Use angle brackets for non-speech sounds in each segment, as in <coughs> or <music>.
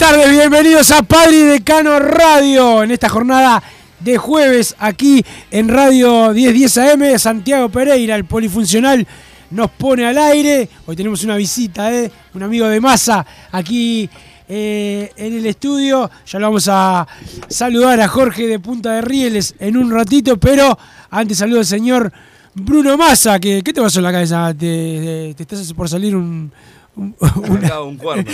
Tardes, bienvenidos a Padre Decano Radio en esta jornada de jueves aquí en Radio 1010 AM. Santiago Pereira, el polifuncional, nos pone al aire. Hoy tenemos una visita, ¿eh? un amigo de masa aquí eh, en el estudio. Ya lo vamos a saludar a Jorge de Punta de Rieles en un ratito, pero antes saludo al señor Bruno Massa. Que, ¿Qué te pasó en la cabeza? ¿Te, te- te estás por salir un- una- un <laughs> cuerno.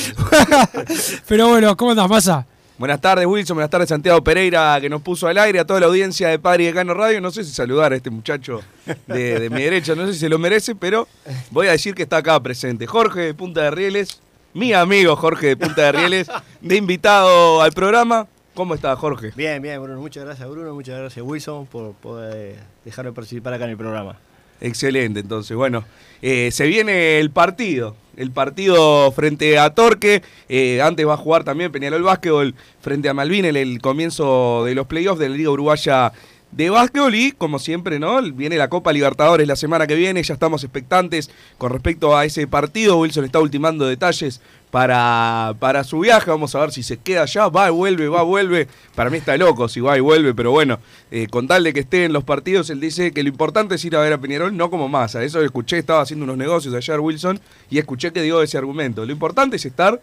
pero bueno, ¿cómo andas, Massa? Buenas tardes, Wilson. Buenas tardes, Santiago Pereira, que nos puso al aire, a toda la audiencia de Padre y Decano Radio. No sé si saludar a este muchacho de, de mi derecha, no sé si se lo merece, pero voy a decir que está acá presente. Jorge de Punta de Rieles, mi amigo Jorge de Punta de Rieles, de invitado al programa. ¿Cómo está, Jorge? Bien, bien, Bruno. Muchas gracias, Bruno. Muchas gracias, Wilson, por poder dejarme participar acá en el programa. Excelente, entonces, bueno, eh, se viene el partido, el partido frente a Torque, eh, antes va a jugar también Peñarol Básquetbol frente a Malvin en el comienzo de los playoffs de la Liga Uruguaya de Básquetbol y como siempre, ¿no? Viene la Copa Libertadores la semana que viene, ya estamos expectantes con respecto a ese partido, Wilson está ultimando detalles para, para su viaje, vamos a ver si se queda allá, va y vuelve, va y vuelve, para mí está loco si va y vuelve, pero bueno, eh, con tal de que esté en los partidos, él dice que lo importante es ir a ver a Peñarol, no como masa. Eso escuché, estaba haciendo unos negocios ayer Wilson y escuché que dio ese argumento. Lo importante es estar,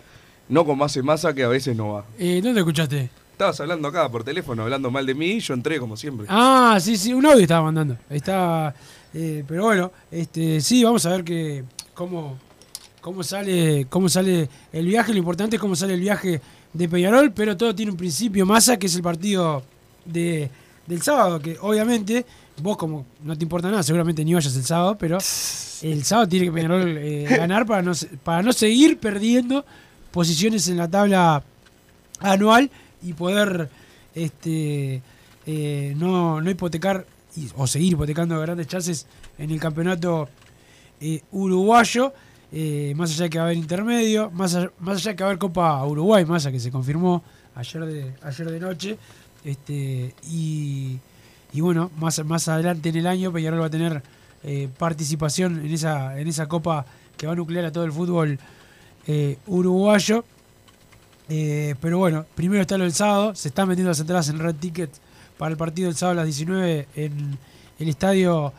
no como hace masa que a veces no va. Eh, ¿Dónde escuchaste? Estabas hablando acá por teléfono, hablando mal de mí, yo entré como siempre. Ah, sí, sí, un audio estaba mandando. Ahí está. eh, pero bueno, este, sí, vamos a ver que cómo, cómo sale, cómo sale el viaje. Lo importante es cómo sale el viaje de Peñarol, pero todo tiene un principio masa, que es el partido de, del sábado, que obviamente vos como no te importa nada, seguramente ni vayas el sábado, pero el sábado tiene que Peñarol eh, <laughs> ganar para no, para no seguir perdiendo posiciones en la tabla anual y poder este eh, no, no hipotecar y- o seguir hipotecando grandes chances en el campeonato eh, uruguayo, eh, más allá de que va a haber intermedio, más allá, más allá de que va a haber Copa Uruguay, más allá que se confirmó ayer de, ayer de noche, este, y, y bueno, más, más adelante en el año Peñarol va a tener eh, participación en esa, en esa Copa que va a nuclear a todo el fútbol eh, uruguayo. Pero bueno, primero está lo del sábado. Se están metiendo las entradas en Red Ticket para el partido del sábado a las 19 en el estadio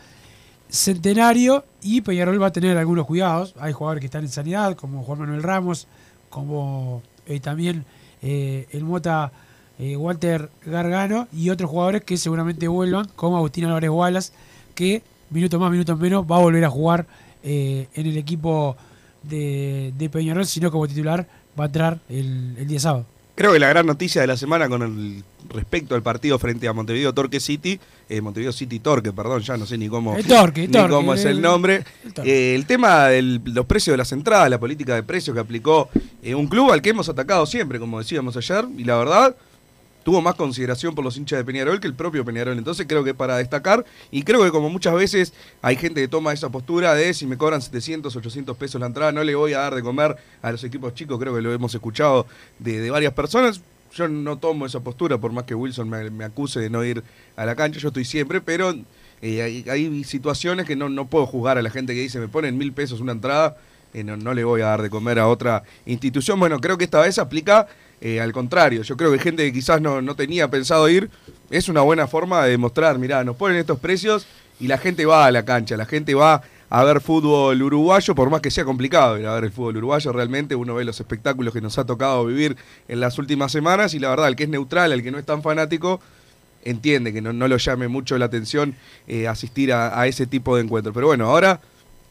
Centenario. Y Peñarol va a tener algunos cuidados. Hay jugadores que están en sanidad, como Juan Manuel Ramos, como eh, también eh, el Mota eh, Walter Gargano y otros jugadores que seguramente vuelvan, como Agustín Álvarez Wallace, que minuto más, minuto menos va a volver a jugar en el equipo de, de Peñarol, sino como titular va a entrar el, el día sábado. Creo que la gran noticia de la semana con el respecto al partido frente a Montevideo Torque City, eh, Montevideo City Torque, perdón, ya no sé ni cómo, El Torque, el ni Torque, cómo es el- el nombre. el. Eh, el tema de los precios de las entradas, la política de precios que aplicó eh, un club al que hemos atacado siempre, como decíamos ayer, y la verdad, tuvo más consideración por los hinchas de Peñarol que el propio Peñarol. Entonces creo que para destacar, y creo que como muchas veces hay gente que toma esa postura de si me cobran 700, 800 pesos la entrada, no le voy a dar de comer a los equipos chicos, creo que lo hemos escuchado de, varias personas. Yo no tomo esa postura, por más que Wilson me, acuse de no ir a la cancha, yo estoy siempre, pero eh, hay, hay situaciones que no, no puedo juzgar a la gente que dice me ponen mil pesos una entrada, eh, no, no le voy a dar de comer a otra institución. Bueno, creo que esta vez aplica eh, al contrario. Yo creo que gente que quizás no, no tenía pensado ir, es una buena forma de demostrar, mirá, nos ponen estos precios y la gente va a la cancha, la gente va a ver fútbol uruguayo, por más que sea complicado ir a ver el fútbol uruguayo, realmente uno ve los espectáculos que nos ha tocado vivir en las últimas semanas y la verdad, el que es neutral, el que no es tan fanático, entiende que no, no lo llame mucho la atención eh, asistir a, a ese tipo de encuentros. Pero bueno, ahora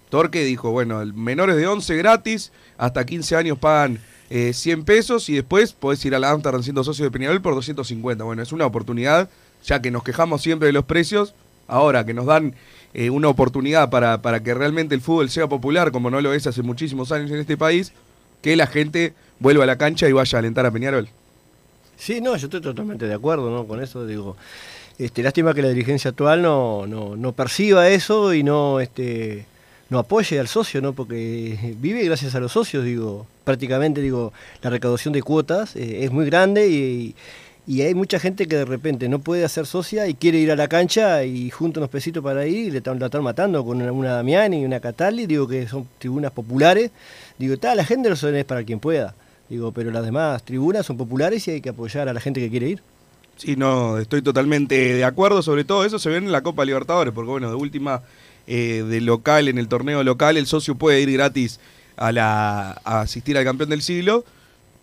Torque dijo, bueno, menores de 11 gratis, hasta 15 años pagan eh, 100 pesos y después podés ir a la Amsterdam siendo socio de Peñarol por 250. Bueno, es una oportunidad, ya que nos quejamos siempre de los precios, ahora que nos dan eh, una oportunidad para, para que realmente el fútbol sea popular, como no lo es hace muchísimos años en este país, que la gente vuelva a la cancha y vaya a alentar a Peñarol. Sí, no, yo estoy totalmente de acuerdo ¿no? con eso. Digo, este, lástima que la dirigencia actual no, no, no perciba eso y no, este, no apoye al socio, ¿no? Porque vive gracias a los socios, digo. Prácticamente, digo, la recaudación de cuotas eh, es muy grande y, y hay mucha gente que de repente no puede hacer socia y quiere ir a la cancha y junta unos pesitos para ir y le están, la están matando con una, una Damiani y una Catali, digo que son tribunas populares. Digo, está, la gente no es para quien pueda. Digo, pero las demás tribunas son populares y hay que apoyar a la gente que quiere ir. Sí, no, estoy totalmente de acuerdo. Sobre todo eso se ve en la Copa Libertadores, porque bueno, de última, eh, de local, en el torneo local, el socio puede ir gratis a, la, a asistir al campeón del siglo,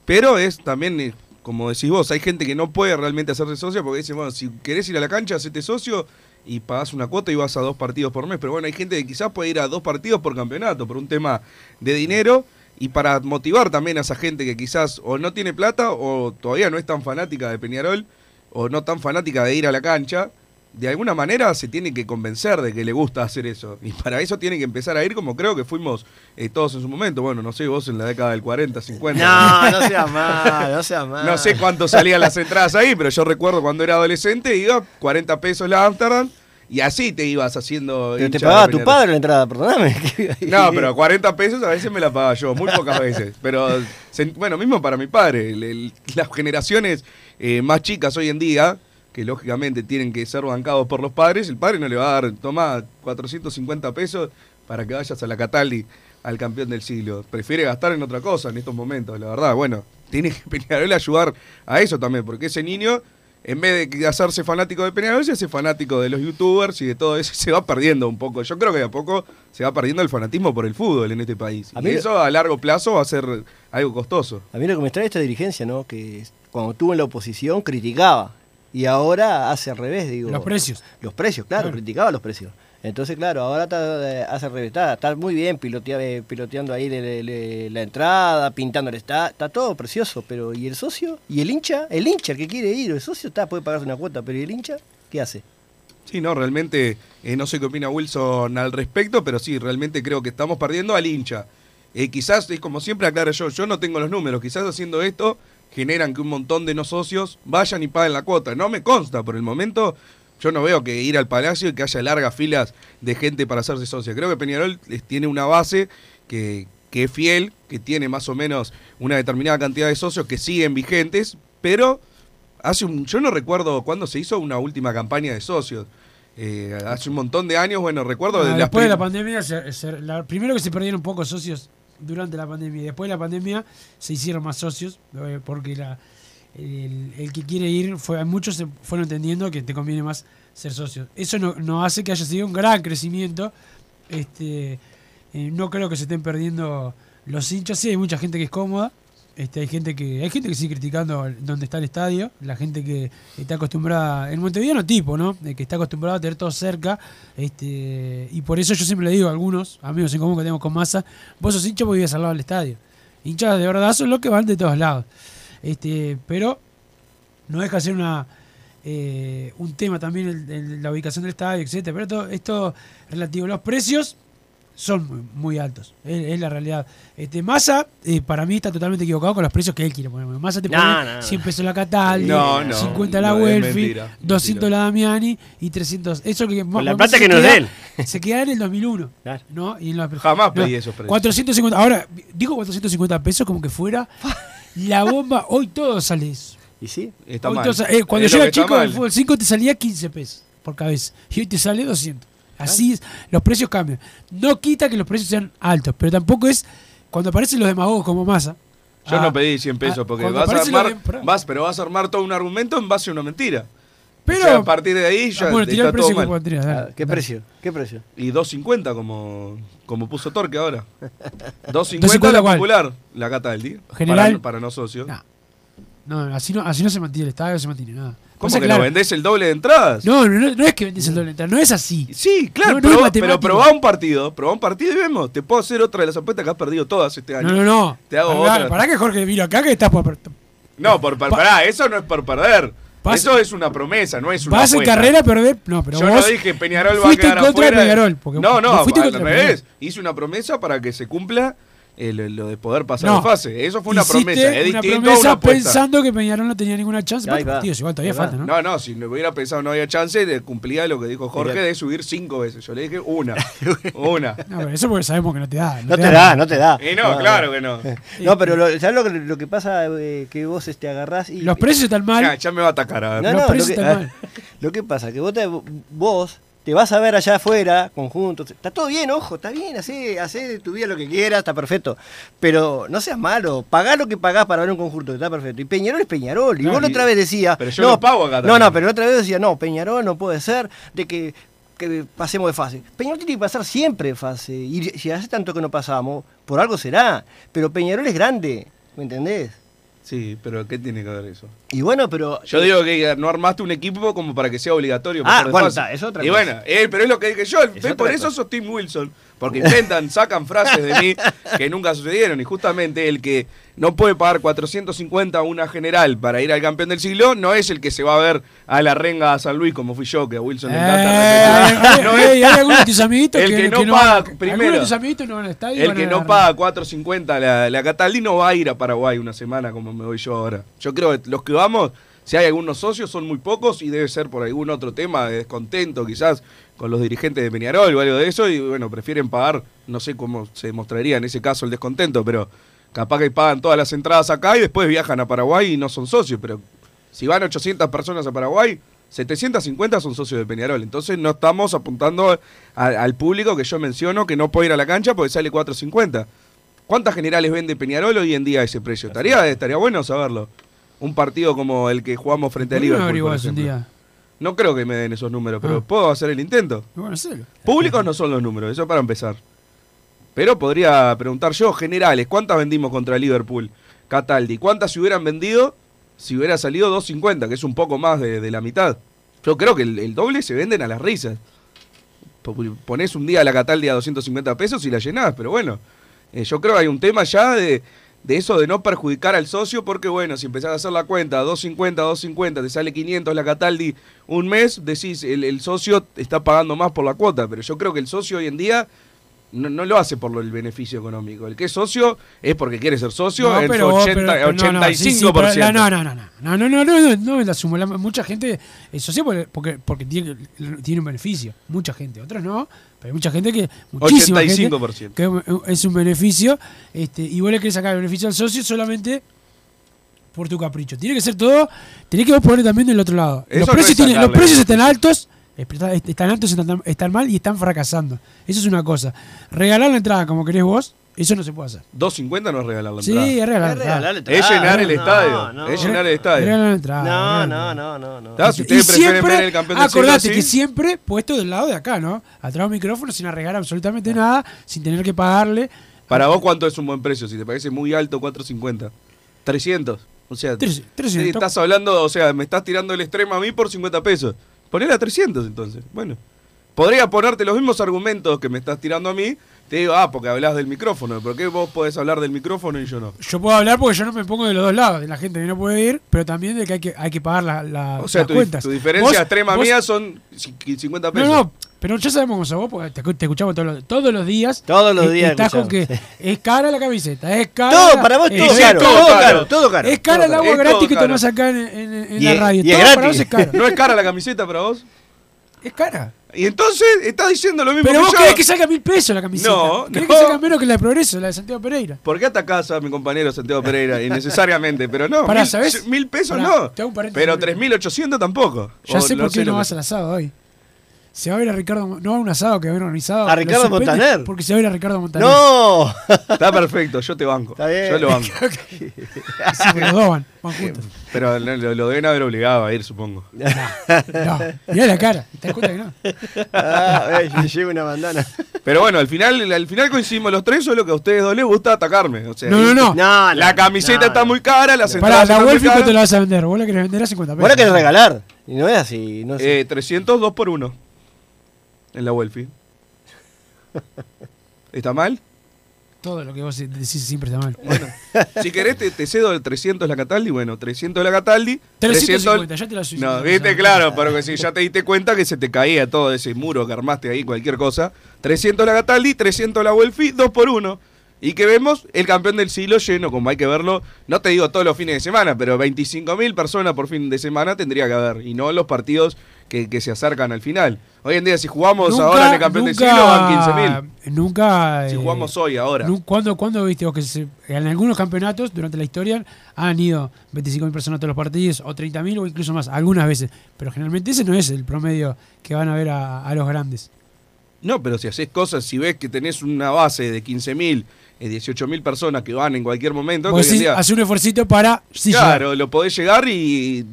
pero es también, eh, como decís vos, hay gente que no puede realmente hacerse socio porque dice, bueno, si querés ir a la cancha, hacete socio y pagás una cuota y vas a dos partidos por mes. Pero bueno, hay gente que quizás puede ir a dos partidos por campeonato, por un tema de dinero. Y para motivar también a esa gente que quizás o no tiene plata o todavía no es tan fanática de Peñarol o no tan fanática de ir a la cancha, de alguna manera se tiene que convencer de que le gusta hacer eso. Y para eso tiene que empezar a ir como creo que fuimos eh, todos en su momento. Bueno, no sé, vos en la década del 40, 50. No, no sea mal, no sea mal. <laughs> No sé cuánto salían las entradas ahí, pero yo recuerdo cuando era adolescente iba 40 pesos la Amsterdam y así te ibas haciendo. Pero te pagaba tu padre la entrada, perdóname. <laughs> No, pero 40 pesos a veces me la pagaba yo, muy pocas veces. Pero bueno, mismo para mi padre. el- el- las generaciones eh, más chicas hoy en día, que lógicamente tienen que ser bancados por los padres, el padre no le va a dar, toma 450 pesos para que vayas a la Cataldi al campeón del siglo. Prefiere gastar en otra cosa en estos momentos, la verdad. Bueno, tiene que <laughs> Peñarol ayudar a eso también, porque ese niño, en vez de hacerse fanático de Peñarol, se hace fanático de los youtubers y de todo eso, <laughs> se va perdiendo un poco. Yo creo que de a poco se va perdiendo el fanatismo por el fútbol en este país. A y mí- eso a largo plazo va a ser algo costoso. A mí lo que me extrae esta dirigencia, ¿no? Que cuando estuvo en la oposición criticaba y ahora hace al revés, digo. Los precios. Los precios, claro, Claro. criticaba los precios. Entonces, claro, ahora está, eh, hace al revés, está, está muy bien pilotea- eh, piloteando ahí le- le- la entrada, pintando está, está todo precioso, pero ¿y el socio? ¿Y el hincha? El hincha que quiere ir, el socio está, puede pagarse una cuota, pero ¿y el hincha? ¿Qué hace? Sí, no, realmente eh, no sé qué opina Wilson al respecto, pero sí, realmente creo que estamos perdiendo al hincha. Eh, quizás, es como siempre aclaro yo, yo no tengo los números, quizás haciendo esto generan que un montón de no socios vayan y paguen la cuota. No me consta, por el momento yo no veo que ir al Palacio y que haya largas filas de gente para hacerse socia. Creo que Peñarol tiene una base que, que es fiel, que tiene más o menos una determinada cantidad de socios que siguen vigentes, pero hace un, yo no recuerdo cuándo se hizo una última campaña de socios. Eh, hace un montón de años, bueno, recuerdo Ah, de después de la pandemia, se- se- la- primero que se perdieron pocos socios durante la pandemia después de la pandemia se hicieron más socios eh, porque la, el, el que quiere ir, fue, muchos se fueron entendiendo que te conviene más ser socios. Eso no, no hace que haya sido un gran crecimiento. Este, eh, no creo que se estén perdiendo los hinchas. Sí, hay mucha gente que es cómoda. Este, hay gente que hay gente que sigue criticando donde está el estadio, la gente que está acostumbrada, el montevideano tipo, ¿no? De que está acostumbrado a tener todo cerca, este, y por eso yo siempre le digo a algunos amigos en común que tenemos con masa, vos sos hincha porque vives al lado del estadio. Hinchas de verdad son los que van de todos lados. Este, pero no deja de ser una eh, un tema también la ubicación del estadio, etcétera. Pero esto, esto relativo a los precios son muy, muy altos. Es, es la realidad. Este, Massa, eh, para mí, está totalmente equivocado con los precios que él quiere poner. Massa te pone no, no. 100 pesos la Cataldi, No, no, 50 la no, Welfi, mentira, 200 la Damiani y 300. Eso que Con la plata que no es de él. Se queda en el 2001. Claro. ¿no? Y en la- <laughs> Jamás no, pedí esos precios. 450. Ahora, digo 450 pesos como que fuera la bomba. Hoy todo sale eso. ¿Y sí? Está Hoy mal. todo eh, cuando Es yo era chico, el fútbol 5 te salía 15 pesos por cabeza. Y hoy te sale 200. Así es, los precios cambian. No quita que los precios sean altos, pero tampoco es cuando aparecen los demagogos como masa. Yo Ah, no pedí 100 pesos ah, porque cuando vas a armar, de- pará. vas, pero vas a armar todo un argumento en base a una mentira. Pero- O sea, a partir de ahí ya Ah, bueno, está el precio todo que mal. dale, Ah, ¿Qué dale. precio? ¿Qué precio? Y 2.50 como, como puso Torque ahora. <laughs> 2.50 ¿2.50 la popular, la cata del día. General. Para, para no socios. No. No, así no, así no se mantiene el estadio, no se mantiene nada. ¿Cómo Pasa que claro, no vendés el doble de entradas? No, no, no es que vendés el doble de entrada, no es así. Sí, claro, No, pero probá un partido, probá un partido y vemos. Te puedo hacer otra de las apuestas que has perdido todas este año. No, no, no. Te hago pará, otra. pará que Jorge vino acá que estás por. No, por, par- Pa- pará, eso no es por perder. Vas- eso es una promesa, no es una Vas en carrera a perder. No, pero Yo vos no dije Peñarol va a fuiste quedar en contra afuera. de Peñarol. Porque no, no, fuiste al contra revés. Peñarol. Hice una promesa para que se cumpla lo de poder pasar No. de fase. Eso fue una Hiciste promesa. Es una distinto a una pensando que Peñarol no tenía ninguna chance. Ahí Bueno, va. partidos, igual todavía Ahí va. falta, ¿no? No, no, si no hubiera pensado no había chance, de cumplía lo que dijo Jorge Mira. de subir cinco veces. Yo le dije una. <laughs> una. No, pero eso porque sabemos que no te da. No te da, no te da. Y no, claro que no. <laughs> No, pero lo, ¿sabes lo que, lo que pasa? eh, que vos este, agarrás y... Los precios están mal. Ya, ya me va a atacar. a ver. No, Los no, precios lo que, están <laughs> mal. lo que pasa que vos te, vos te vas a ver allá afuera, conjuntos, está todo bien, ojo, está bien, hacé, hacé de tu vida lo que quieras, está perfecto. Pero no seas malo, pagá lo que pagás para ver un conjunto, está perfecto. Y Peñarol es Peñarol. Y No, vos la otra vez decías. pero yo lo pago acá No, no, pero la otra vez decía, no, Peñarol no puede ser de que, que pasemos de fase. Peñarol tiene que pasar siempre de fase. Y si hace tanto que no pasamos, por algo será. Pero Peñarol es grande, ¿me entendés? Sí, pero ¿qué tiene que ver eso? Y bueno, pero. Yo digo que no armaste un equipo como para que sea obligatorio. Ah, está, es otra Y cosa. bueno, eh, pero es lo que dije yo. ¿ves? otra Por eso sos Tim Wilson. Porque inventan, <laughs> sacan frases de mí que nunca sucedieron. Y justamente el que no puede pagar 450 a una general para ir al campeón del siglo no es el que se va a ver a la renga a San Luis como fui yo, que a Wilson le Eh, encanta hay- repetir. <laughs> No hay- algunos de tus amiguitos el que, no van paga Algunos primero. de tus amiguitos no van al estadio. y El van que no paga 4.50 la, la Cataldi no va a ir a Paraguay una semana como me voy yo ahora. Yo creo que los que vamos, si hay algunos socios, son muy pocos y debe ser por algún otro tema de descontento quizás con los dirigentes de Peñarol o algo de eso y bueno, prefieren pagar, no sé cómo se demostraría en ese caso el descontento, pero capaz que pagan todas las entradas acá y después viajan a Paraguay y no son socios, pero si van 800 personas a Paraguay, 750 son socios de Peñarol. Entonces no estamos apuntando a- al público que yo menciono que no puede ir a la cancha porque sale 450. ¿Cuántas generales vende Peñarol hoy en día a ese precio? Estaría, estaría bueno saberlo. Un partido como el que jugamos frente a ¿Por qué no Liverpool. por un día? No creo que me den esos números, pero Ah. puedo hacer el intento. Bueno. Públicos no son los números, eso para empezar. Pero podría preguntar yo, generales, ¿cuántas vendimos contra Liverpool? Cataldi, ¿cuántas se hubieran vendido si hubiera salido 2.50, que es un poco más de, de la mitad? Yo creo que el, el doble se venden a las risas. Po- Ponés un día la Cataldi a 250 pesos y la llenás, pero bueno, eh, yo creo que hay un tema ya de, de eso de no perjudicar al socio, porque bueno, si empezás a hacer la cuenta, 250, 250, te sale 500 la Cataldi un mes, decís, el, el socio está pagando más por la cuota, pero yo creo que el socio hoy en día no, no lo hace por lo- el beneficio económico. El que es socio es porque quiere ser socio en su pero vos- 80, pero- pero no, no, sí, sí, 85%. pero la- no, no, no, no, no, no, no, no, no, no la sumo. La- mucha gente es socio porque, porque, porque tiene, tiene un beneficio. Mucha gente, otros no, pero hay mucha gente que, muchísima 85%. gente que es un beneficio este, y vos le querés sacar el beneficio al socio solamente por tu capricho. Tiene que ser todo, tenés que vos poner también del otro lado. Eso los precios, tienen- los precios están altos. Est- Están altos, están, están mal y están fracasando. Eso es una cosa. Regalar la entrada como querés vos, eso no se puede hacer. 2.50 no es regalar la Sí, entrada. es regalar. La entrada. Es llenar el estadio. no. Es llenar el estadio. Regalar la entrada. No, no, no, no, no. Y prefieren siempre, ver el campeón del siglo acordate que siempre puesto del lado de acá, ¿no? Atrás de un micrófono sin arreglar absolutamente nada, sin tener que pagarle. Para vos, ¿cuánto es un buen precio? Si te parece muy alto, 4.50. 300. O sea, Tres- 300. sí, estás hablando, o sea, me estás tirando el extremo a mí por 50 pesos. Ponele a 300 entonces. Bueno. Podría ponerte los mismos argumentos que me estás tirando a mí. Te digo, ah, porque hablas del micrófono. ¿Por qué vos podés hablar del micrófono y yo no? Yo puedo hablar porque yo no me pongo de los dos lados, de la gente que no puede ir, pero también de que hay que, hay que pagar la, la- O sea, las tu, cuentas. tu diferencia Vos- extrema vos- mía son ci- 50 pesos. No, no, Pero ya sabemos cómo sos vos, porque te, te escuchamos todos los, todos los días. Todos los días Estás con que es cara la camiseta, es cara. Todo, para vos eh, todo es caro, todo todo caro. caro, todo caro. Es cara el agua gratis que tomás acá en, en- en Y la es- radio. y es todo para gratis. vos es caro. <laughs> ¿No es cara la camiseta para vos? Es cara. Y entonces estás diciendo lo mismo Pero que vos yo. querés que salga mil pesos la camiseta. No, Querés no. que salga menos que la de Progreso, la de Santiago Pereira. ¿Por qué atacás a mi compañero Santiago Pereira? <laughs> Innecesariamente, pero no. Pará, mil, ¿sabés? mil pesos Pará, no. Pero 3.800 tampoco. Ya O sé por qué no vas al asado hoy. Se va a ver a Ricardo, no a un asado que va a haber organizado. A Ricardo Montaner. Porque se va a ir a Ricardo Montaner. ¡No! Está perfecto, yo te banco. Está bien. Yo lo banco. <laughs> Sí, los dos van, van juntos. Pero lo, lo- deben haber obligado a ir, supongo. No, mirá la cara. ¿Te das cuenta que no? Ah, eh, llevo una bandana. Pero bueno, al final, al final coincidimos los tres, solo que a ustedes dos les gusta atacarme. O sea, No, no, no. No, La no, camiseta no, está no. muy cara, las entradas la están muy Wolfi ¿cuánto caras. la vas a vender? Vos la querés vender a 50 pesos. Vos la querés regalar. Y no es así. No Eh, 300, 2 por 1. En la Welfi. ¿Está mal? Todo lo que vos decís siempre está mal. Si querés, te, te cedo el 300 la Cataldi. Bueno, 300 la Cataldi. 350, ya te la subí. No, viste, claro, porque si ya te diste cuenta que se te caía todo ese muro que armaste ahí, cualquier cosa. 300 la Cataldi, 300 la Welfi, 2 por 1. Y que vemos el campeón del siglo lleno, como hay que verlo, no te digo todos los fines de semana, pero 25.000 personas por fin de semana tendría que haber, y no los partidos que, que se acercan al final. Hoy en día, si jugamos Nunca- ahora en el campeón del siglo, van 15.000. Nunca. Si eh, jugamos hoy, ahora. ¿Cuándo, cuándo viste vos que se- en algunos campeonatos durante la historia han ido 25.000 personas a todos los partidos, o 30.000 o incluso más, algunas veces? Pero generalmente ese no es el promedio que van a ver a, a los grandes. No, pero si haces cosas, si ves que tenés una base de 15.000, eh, 18.000 personas que van en cualquier momento, día- hace un esfuercito para. sí claro, lo podés llegar y.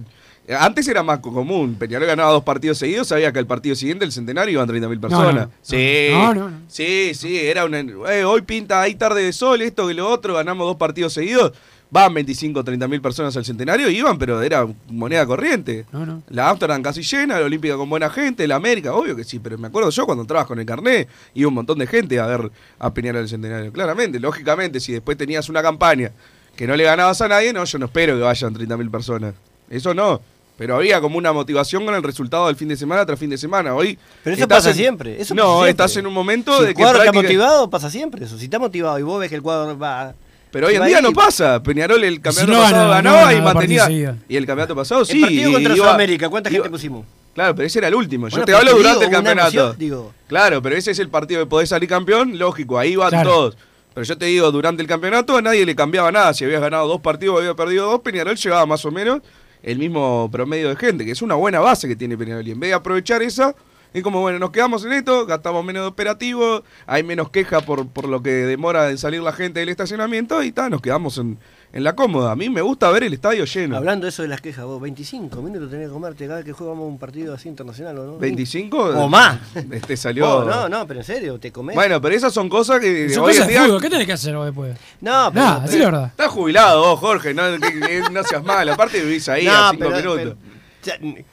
Antes era más co- común. Peñarol ganaba dos partidos seguidos, sabía que el partido siguiente, el centenario, iban 30.000 personas. no, no. sí. No. Sí, sí, era una. eh, hoy pinta ahí tarde de sol, esto que lo otro, ganamos dos partidos seguidos. Van 25 o 30 mil personas al centenario, iban, pero era moneda corriente. No, no. La Amsterdam casi llena, la Olímpica con buena gente, la América, obvio que sí, pero me acuerdo yo cuando entrabas con el carnet, iba un montón de gente a ver a Peñarol el centenario. Claramente, lógicamente, si después tenías una campaña que no le ganabas a nadie, no, yo no espero que vayan 30 mil personas. Eso no. Pero había como una motivación con el resultado del fin de semana tras fin de semana. Hoy Pero eso pasa en- siempre. Eso no, pasa siempre. estás en un momento Si de el que cuadro está motivado, pasa siempre eso. Si está motivado y vos ves que el cuadro va. Pero hoy en día no pasa. Peñarol el campeonato no pasado no ganaba gana y mantenía. Y el campeonato pasado sí. el partido contra iba- Sudamérica, ¿cuánta iba- gente pusimos? Claro, pero ese era el último. Yo te hablo te durante digo, el campeonato. emoción, digo. Claro, pero ese es el partido que podés salir campeón, lógico, ahí van Claro. todos. Pero yo te digo, durante el campeonato a nadie le cambiaba nada. Si habías ganado dos partidos o habías perdido dos, Peñarol llevaba más o menos el mismo promedio de gente, que es una buena base que tiene Peñarol. Y en vez de aprovechar esa, es como, bueno, nos quedamos en esto, gastamos menos de operativo, hay menos queja por, por lo que demora en salir la gente del estacionamiento y tal, nos quedamos en, en la cómoda. A mí me gusta ver el estadio lleno. Hablando de eso de las quejas, vos, 25 minutos tenés que comerte cada vez que jugamos un partido así internacional, ¿o no? ¿25? O más. Este salió. Vos, no, no, pero en serio, te comés. Bueno, pero esas son cosas que Son hoy cosas en día. fútbol. ¿Qué tenés que hacer vos después? no, pero. Nada, así la verdad. Estás jubilado vos, Jorge, no, que- que no seas mal. Aparte vivís ahí a No, cinco pero- minutos. pero- ya- <laughs> Y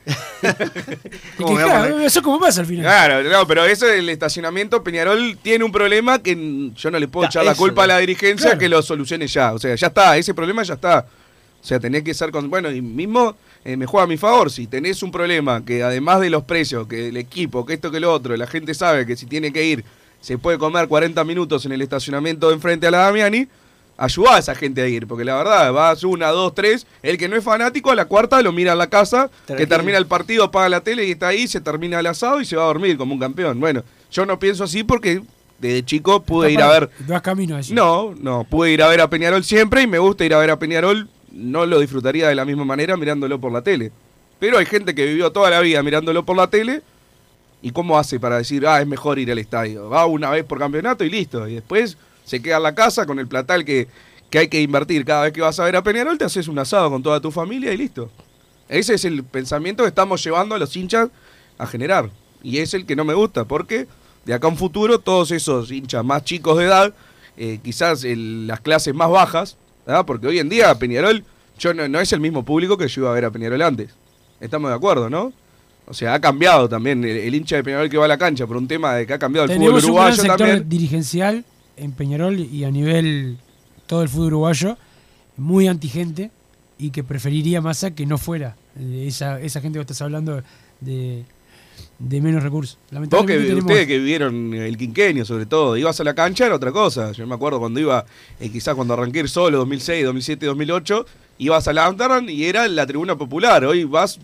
¿Cómo que, claro, llaman? eso como pasa al final. Claro, no, pero eso del estacionamiento, Peñarol tiene un problema que yo no le puedo echar la culpa a la dirigencia Claro. que lo solucione ya. O sea, ya está, ese problema ya está. O sea, tenés que ser con. Bueno, y mismo eh, me juega a mi favor. Si tenés un problema que además de los precios, que el equipo, que esto, que lo otro, la gente sabe que si tiene que ir, se puede comer 40 minutos en el estacionamiento de enfrente a la Damiani. Ayudá a esa gente a ir, porque la verdad, vas una, dos, tres. El que no es fanático, a la cuarta lo mira en la casa, que termina el partido, apaga la tele y está ahí, se termina el asado y se va a dormir como un campeón. Bueno, yo no pienso así porque desde chico pude ir a ver. Vas camino a eso. No, no, pude ir a ver a Peñarol siempre y me gusta ir a ver a Peñarol. No lo disfrutaría de la misma manera mirándolo por la tele. Pero hay gente que vivió toda la vida mirándolo por la tele. ¿Y cómo hace para decir, ah, es mejor ir al estadio? Va una vez por campeonato y listo. Y después se queda en la casa con el platal que, que hay que invertir. Cada vez que vas a ver a Peñarol te haces un asado con toda tu familia y listo. Ese es el pensamiento que estamos llevando a los hinchas a generar. Y es el que no me gusta, porque de acá a un futuro todos esos hinchas más chicos de edad, eh, quizás el- las clases más bajas, ¿verdad? porque hoy en día Peñarol yo no, no es el mismo público que yo iba a ver a Peñarol antes. Estamos de acuerdo, ¿no? O sea, ha cambiado también el, el hincha de Peñarol que va a la cancha por un tema de que ha cambiado el Tenemos fútbol un gran uruguayo sector también. dirigencial en Peñarol y a nivel todo el fútbol uruguayo muy antigente y que preferiría Massa que no fuera eh, esa, esa gente que estás hablando de, de menos recursos. Vos que, tenemos- ustedes que vivieron el quinquenio sobre todo, ibas a la cancha era otra cosa. Yo me acuerdo cuando iba, eh, quizás cuando arranqué ir solo, 2006, 2007, 2008, ibas a la Amsterdam y era la tribuna popular. Hoy vas,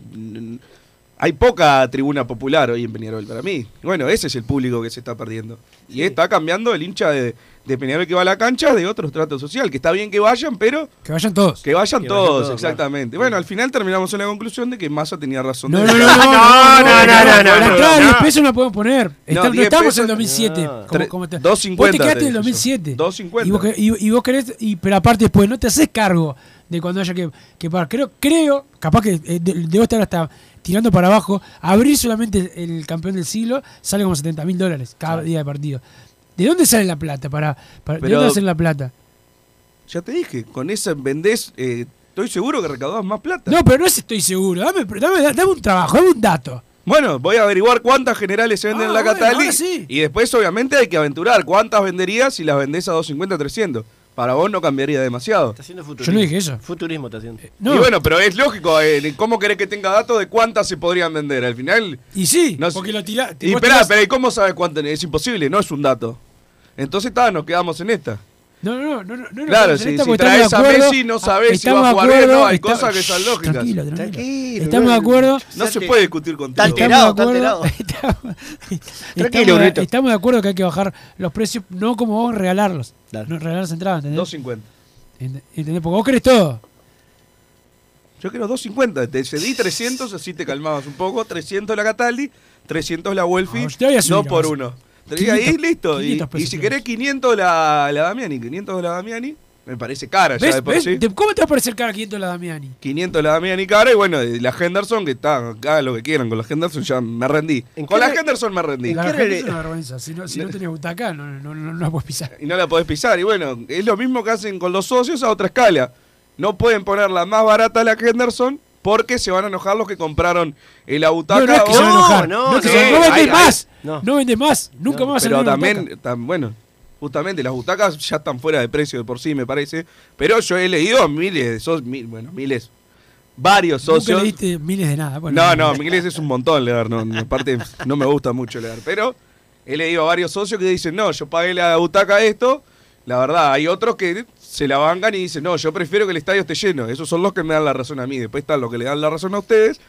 hay poca tribuna popular hoy en Peñarol para mí. Bueno, ese es el público que se está perdiendo. Y está cambiando el hincha de, de Peñarol que va a la cancha de otro trato social, que está bien que vayan, pero Que vayan todos. que vayan Que vayan todos, todos, exactamente. Bueno, al final terminamos en la conclusión de que Massa tenía razón. No, de- no, no, no, no, no, no, no, no, no, entrada de no. 10 pesos no podemos poner. Está- no 10 estamos pesos. en el 2007. No. como- como te- 2.50 Vos te quedaste te en el dije yo. 2007. 2.50. Y vos, que- y, y vos querés, y, pero aparte después, no te haces cargo de cuando haya que, que pagar. Creo, creo, capaz que eh, de- debo estar hasta tirando para abajo. Abrir solamente el, campeón del siglo sale como 70 mil dólares cada día de partido. ¿De dónde sale la plata? Para, para- ¿De dónde hacen la plata? Ya te dije, con esa vendés, eh, estoy seguro que recaudás más plata. No, pero no es estoy seguro. Dame, dame, dame un trabajo, dame un dato. Bueno, voy a averiguar cuántas generales se venden Ah, en la bueno, sí. Y después, obviamente, hay que aventurar. ¿Cuántas venderías si las vendés a 250, 300? Para vos no cambiaría demasiado. Está haciendo futurismo. Yo no dije eso. Futurismo está haciendo. No. Y bueno, pero es lógico. eh, ¿Cómo querés que tenga datos de cuántas se podrían vender? Al final. Y sí, No sé. porque lo tirás. Y tirás- pero ¿y cómo sabes cuánto? Es imposible, no es un dato. Entonces, está, nos quedamos en esta. No, no, no, no, no. Claro, si- si traes estamos a de acuerdo, Messi, no ah, sabés si estamos va a de jugar bien, acuerdo, no, hay está- cosas que son lógicas. Tranquilo, tranquilo. Tranquilo, Estamos de acuerdo. No se puede discutir contigo. Está Estamos de alterado, está acuerdo. alterado. Estamos, Tranquilo, estamos de- Brito. estamos de acuerdo que hay que bajar los precios, no como vos regalarlos. No regalar las entradas, ¿entendés? 250. Ent- ¿Entendés? Porque vos querés todo. Yo quiero 250. Te cedí 300, así te calmabas un poco. 300 la Cataldi, 300 la Welfi. No, yo te voy a subir, no por uno. Te digo ahí, 500, listo. Y, 500 y pesos si querés 500 la, la Damiani, 500 la Damiani, me parece cara ya ¿Ves? de por ¿Ves? sí. ¿Te- ¿Cómo te va a parecer cara 500 la Damiani? 500 la Damiani cara y bueno, la Henderson que está, haga lo que quieran con la Henderson, ya me rendí. ¿En Con la Henderson me rendí. La rele- es una vergüenza. Si no, si no tenés butaca, no, no, no, no la puedes pisar. Y no la podés pisar. Y bueno, es lo mismo que hacen con los socios a otra escala. No pueden ponerla más barata la Henderson porque se van a enojar los que compraron el butaca. No, no es que o- se van a enojar. no, No, es que no, se- no hay- vendes hay- más. no. No vendes más. Nunca más vas a Pero también, bueno, justamente las butacas ya están fuera de precio de por sí, me parece. Pero yo he leído miles de socios, mil, bueno, miles, varios Nunca socios. leíste miles de nada. Bueno, No, no, miles es un montón leer, no, aparte no me gusta mucho leer, pero he leído a varios socios que dicen, no, yo pagué la butaca esto, la verdad, hay otros que se la bancan y dicen, no, yo prefiero que el estadio esté lleno, esos son los que me dan la razón a mí, después están los que le dan la razón a ustedes,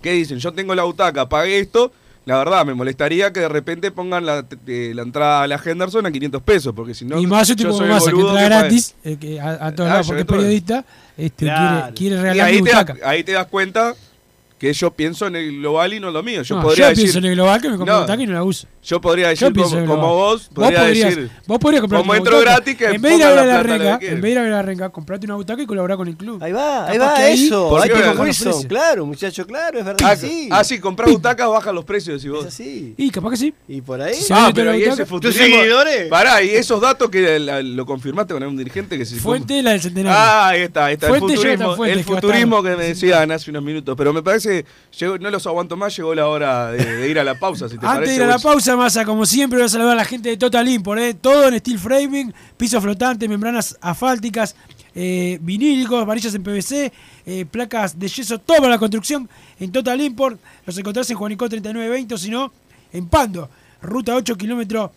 que dicen, yo tengo la butaca, pagué esto, la verdad, me molestaría que de repente pongan la, eh, la entrada a la Henderson a 500 pesos, porque si no, y más yo tipo soy que entra gratis eh, que a, a todos Ah, lados porque es periodista, este, Claro. quiere, quiere Y te, ahí te das cuenta que yo pienso en el global y no en lo mío. Yo No, podría yo decir, pienso en el global que me compro No. butaca y no la uso. Yo podría Yo decir pienso como, como vos, podría podrías, decir, vos podrías comprar como una entro butaca. gratis, que en vez de ir a ver la a la renga, en vez de ir a ver a la renga, comprate una butaca y colaborá con el club. Ahí va, ahí va eso. ¿Por Ahí te precios? Claro, muchacho, claro, es verdad. ah, sí. ah, sí, comprar butacas baja los precios, si Es vos. así. Y capaz que sí. Y por ahí. Si Ah, pero y ese butaca, ¿Tus futurismo. seguidores? Pará, y esos datos que lo confirmaste con un dirigente que se Fuente la del centenario. Ah, ahí está, ahí está. Fuente, el futurismo, el futurismo que me decían hace unos minutos. Pero me parece, llegó- no los aguanto más, llegó la hora de, de ir a la pausa, si te Antes parece. de ir a la pausa, Massa, como siempre, voy a saludar a la gente de Total Import. ¿eh? Todo en steel framing, piso flotante, membranas asfálticas, eh, vinílicos, varillas en PVC, eh, placas de yeso, todo para la construcción en Total Import. Los encontrás en Juanico 3920 o si no, en Pando, ruta 8, kilómetro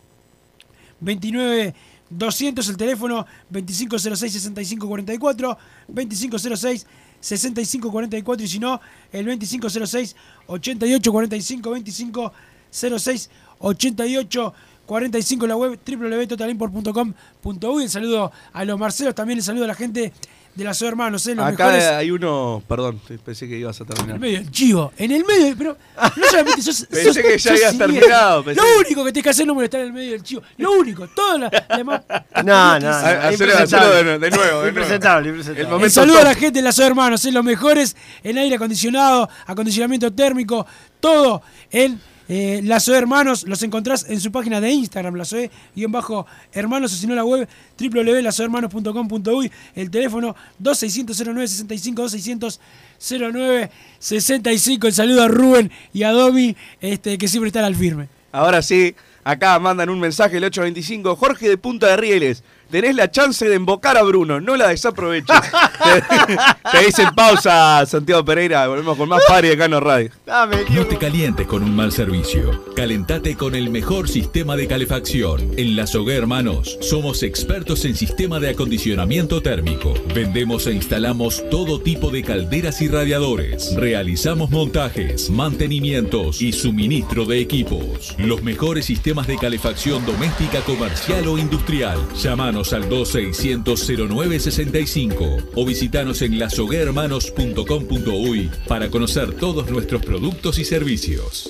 29 200 el teléfono 2506 6544 2506 6544 y si no el 2506 8845 2506 88 45 en la web www.totalimport.com.uy el saludo a los Marcelos también el saludo a la gente de las hermanos ¿eh? los Acá mejores hay uno, perdón, pensé que ibas a en el terminar. medio del chivo, en el medio, pero no solamente sos, <laughs> Pensé sos- que ya habías terminado, pensé Lo único que tenés que hacer es no molestar en el medio del chivo. Lo único, todo la, la demás- <laughs> No, no, Ha- no. hacelo- impresentable. hacelo de, de nuevo, de nuevo. Impresentable. El El saludo a la gente de las hermanos, en los mejores en aire acondicionado, acondicionamiento térmico, todo en eh, Lazoe Hermanos. Los encontrás en su página de Instagram, Lazoe-Hermanos, o si no la web www.lazoehermanos.com.uy. El teléfono 2600-0965, 2600-0965. El saludo a Rubén y a Domi, este, que siempre están al firme. Ahora sí, acá mandan un mensaje el 825. Jorge de Punta de Rieles. Tenés la chance de embocar a Bruno, no la desaproveches. te, te dicen pausa, Santiago Pereira, volvemos con más Padre de Cano Radio. No te calientes con un mal servicio. Calentate con el mejor sistema de calefacción. En La Sogué Hermanos somos expertos en sistema de acondicionamiento térmico. Vendemos e instalamos todo tipo de calderas y radiadores. Realizamos montajes, mantenimientos y suministro de equipos. Los mejores sistemas de calefacción doméstica, comercial o industrial. Llámanos al 2600-0965 o visitanos en lasoguermanos.com.uy para conocer todos nuestros productos y servicios.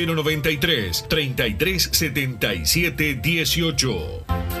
093 33 77 18.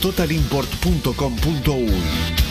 www.totalimport.com.uy.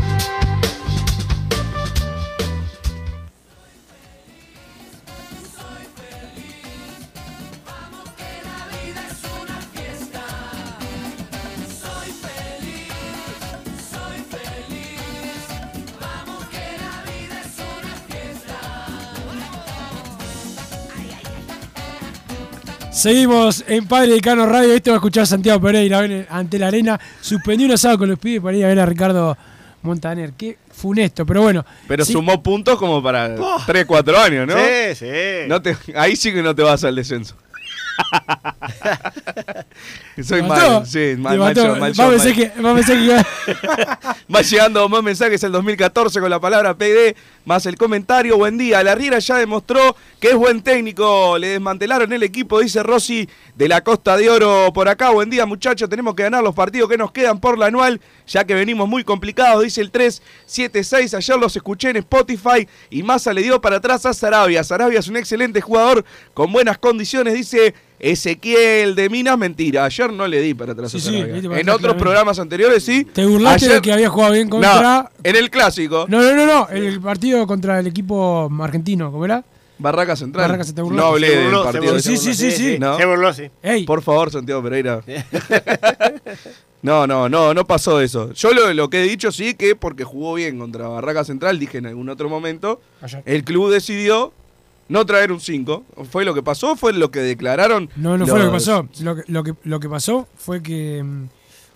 Seguimos en Padre de Cano Radio. Esto va a escuchar Santiago Pereira ante la arena. Suspendió un asado con los pibes para ir a ver a Ricardo Montaner. Qué funesto, pero bueno. Pero sí, sumó puntos como para 3, 4 años, ¿no? Sí, sí. No te- ahí sí que no te vas al descenso. <laughs> Soy ¿Te mató? mal, sí, ¿Te mal, mal pensar mal. que- a pensar que iba- <laughs> Va llegando más mensajes el 2014 con la palabra PD, más el comentario. Buen día. La Riera ya demostró que es buen técnico. Le desmantelaron el equipo, dice Rossi de la Costa de Oro por acá. Buen día, muchachos. Tenemos que ganar los partidos que nos quedan por la anual, ya que venimos muy complicados, dice el 376. Ayer los escuché en Spotify y Massa le dio para atrás a Sarabia. Sarabia es un excelente jugador con buenas condiciones, dice. Ezequiel de Minas, mentira. Ayer no le di para atrás Sí, a sí, en otros claramente. programas anteriores sí. Te burlaste Ayer- de que había jugado bien No, contra. en el clásico. No, no, no, no. El partido contra el equipo argentino, ¿cómo era? Barraca Central. Barraca se te burló. No hablé Se del burló, se partido. burló, de sí, sí, sí, sí. ¿No? Se burló, sí. Ey. Por favor, Santiago Pereira. <laughs> No, no, no, no pasó eso. Yo lo, lo que he dicho sí que porque jugó bien contra Barraca Central, dije en algún otro momento, Ayer. el club decidió no traer un 5. ¿Fue lo que pasó? ¿Fue lo que declararon? No, no fue lo que pasó. Lo que, lo que, lo que pasó fue que. mm,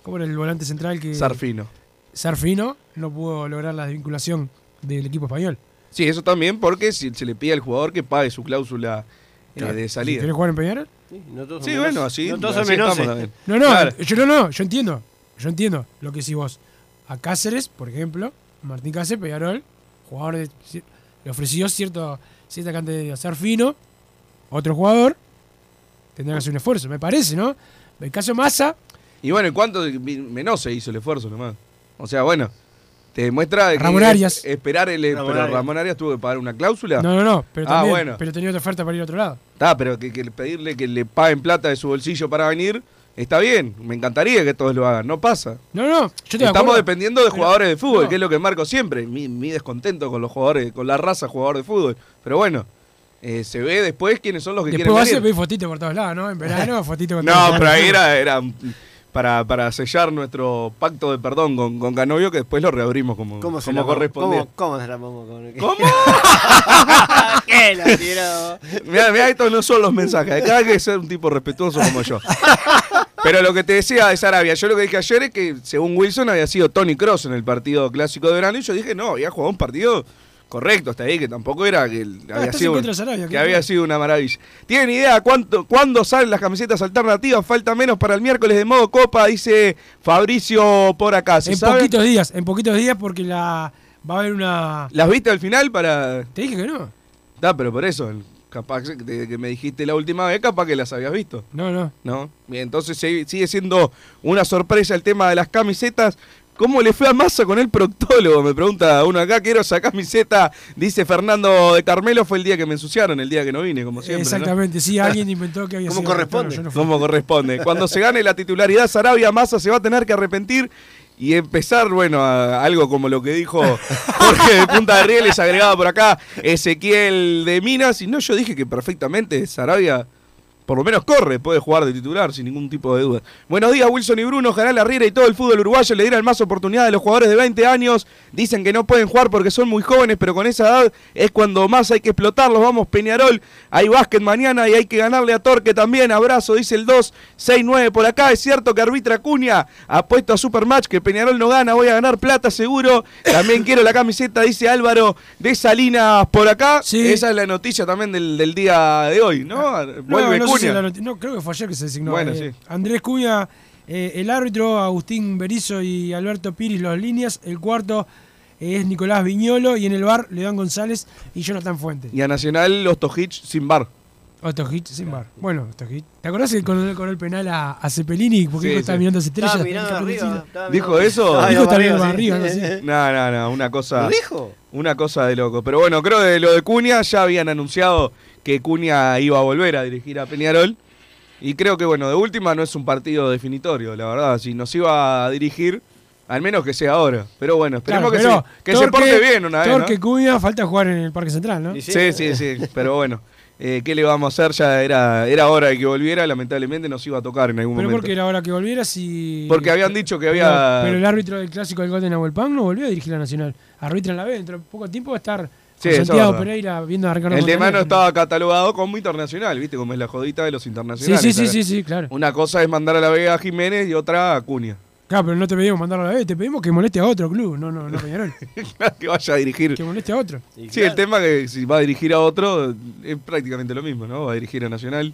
¿Cómo era el volante central que. Sarfino. Sarfino no pudo lograr la desvinculación del equipo español. Sí, eso también porque si se le pide al jugador que pague su cláusula eh, de salida. ¿Querés jugar en Peñarol? Sí, bueno, así, No todos así estamos también. No, no, Claro. yo no, no, yo entiendo. Yo entiendo lo que decís vos. A Cáceres, por ejemplo, Martín Cáceres, Peñarol, jugador de, le ofreció cierto, cierta cantidad de hacer fino. Otro jugador tendrá que hacer un esfuerzo, me parece, ¿no? El caso de Massa, Y bueno, ¿en cuánto menos se hizo el esfuerzo nomás? O sea, bueno, te demuestra de que Ramón Arias. es- esperar el Ramón pero Arias. Ramón Arias tuvo que pagar una cláusula. no, no, no, pero Ah, también, bueno. pero tenía otra oferta para ir a otro lado. Está, pero que, que pedirle que le paguen plata de su bolsillo para venir, está bien. Me encantaría que todos lo hagan. No pasa. No, no, yo te Estamos dependiendo de Pero- jugadores de fútbol, no. que es lo que marco siempre. Mi, mi descontento con los jugadores, con la raza jugador de fútbol. Pero bueno, eh, se ve después quiénes son los que Después vas a quieren venir. fotito por todos lados, ¿no? En verano, <laughs> fotito con todos No, los pero ahí era, era para, para sellar nuestro pacto de perdón con, con Canovio, que después lo reabrimos como, ¿Cómo se como la correspondía. ¿Cómo, cómo se la pongo con ¿Cómo? <laughs> <laughs> ¿Qué la tiró? Mirá, mirá, estos no son los mensajes. Acá hay que ser un tipo respetuoso como yo. Pero lo que te decía de Sarabia, yo lo que dije ayer es que según Wilson había sido Tony Cross en el partido clásico de verano y yo dije, no, había jugado un partido correcto hasta ahí, que tampoco era que el- había, sido, una maravilla. ¿Tienen idea cuánto, cuándo salen las camisetas alternativas? Falta menos para el miércoles de modo copa, dice Fabricio por acá. ¿Se En sabe? poquitos días, en poquitos días porque la va a haber una... ¿Las viste al final para...? Te dije que no. Está, pero por eso, capaz que, de que me dijiste la última vez, capaz que las habías visto. No, no. ¿No? Bien, entonces sigue siendo una sorpresa el tema de las camisetas. ¿Cómo le fue a Massa con el proctólogo? Me pregunta uno acá. Quiero esa camiseta. Dice Fernando de Carmelo. Fue el día que me ensuciaron, el día que no vine, como siempre. ¿no? Exactamente, sí, alguien inventó que había ¿Cómo sido corresponde? No. Como corresponde. Cuando se gane la titularidad, Sarabia Massa se va a tener que arrepentir y empezar, bueno, a algo como lo que dijo Jorge de Punta de Rieles, agregado por acá Ezequiel de Minas. Y no, yo dije que perfectamente Sarabia por lo menos corre, puede jugar de titular sin ningún tipo de duda. Buenos días, Wilson y Bruno. Ojalá la Riera y todo el fútbol uruguayo le dieran más oportunidad a los jugadores de 20 años. Dicen que no pueden jugar porque son muy jóvenes, pero con esa edad es cuando más hay que explotarlos. Vamos, Peñarol. Hay básquet mañana y hay que ganarle a Torque también. Abrazo, dice el 269 por acá. Es cierto que arbitra Cuña ha puesto a Supermatch que Peñarol no gana. Voy a ganar plata seguro. También quiero la camiseta, dice Álvaro de Salinas por acá. Esa es la noticia también del, del día de hoy, ¿no? Vuelve no, no sé si no, creo que fue ayer que se designó. Bueno, Eh, sí. Andrés Cuña, eh, el árbitro, Agustín Berizo y Alberto Piris, los líneas. El cuarto eh, es Nicolás Viñolo y en el bar León González y Jonathan Fuentes. Y a Nacional los Tojich sin bar. Ostojic sin bar. Bueno, Ostojic. ¿Te acordás que el penal a, a Cepelini? Porque Sí, estaba mirando las estrellas. Mirando arriba, ¿Dijo eso? Ah, Dijo no, estaba mirando arriba, sí. <laughs> No, no, no, una cosa. ¿Lo dijo? Una cosa de loco. Pero bueno, creo que lo de Cunha ya habían anunciado que Cunha iba a volver a dirigir a Peñarol. Y creo que, bueno, de última no es un partido definitorio, la verdad. Si nos iba a dirigir, al menos que sea ahora. Pero bueno, esperemos Claro, que, pero se, que se Torque- porte bien una vez. ¿no? Torque Cuña, falta jugar en el Parque Central, ¿no? Sí, sí, sí. Pero bueno, eh, ¿qué le vamos a hacer? Ya era, era hora de que volviera. Lamentablemente nos iba a tocar en algún Pero momento. porque era hora que volviera si... Porque habían dicho que había. Pero, el árbitro del clásico del gol de Nahuel Pan no volvió a dirigir la Nacional. Arbitra en la B, dentro de poco tiempo va a estar Sí, Santiago. Pereira viendo a Ricardo El tema no estaba catalogado como internacional, ¿viste? Como es la jodita de los internacionales. Sí, sí, sí, sí, sí, claro. Una cosa es mandar a la Vega a Jiménez y otra a Cunha. Claro, pero no te pedimos mandarlo a la B, te pedimos que moleste a otro club, no, no, no Peñarol. <laughs> que vaya a dirigir. Que moleste a otro. Sí, el tema que si va a dirigir a otro es prácticamente lo mismo, ¿no? Va a dirigir a Nacional.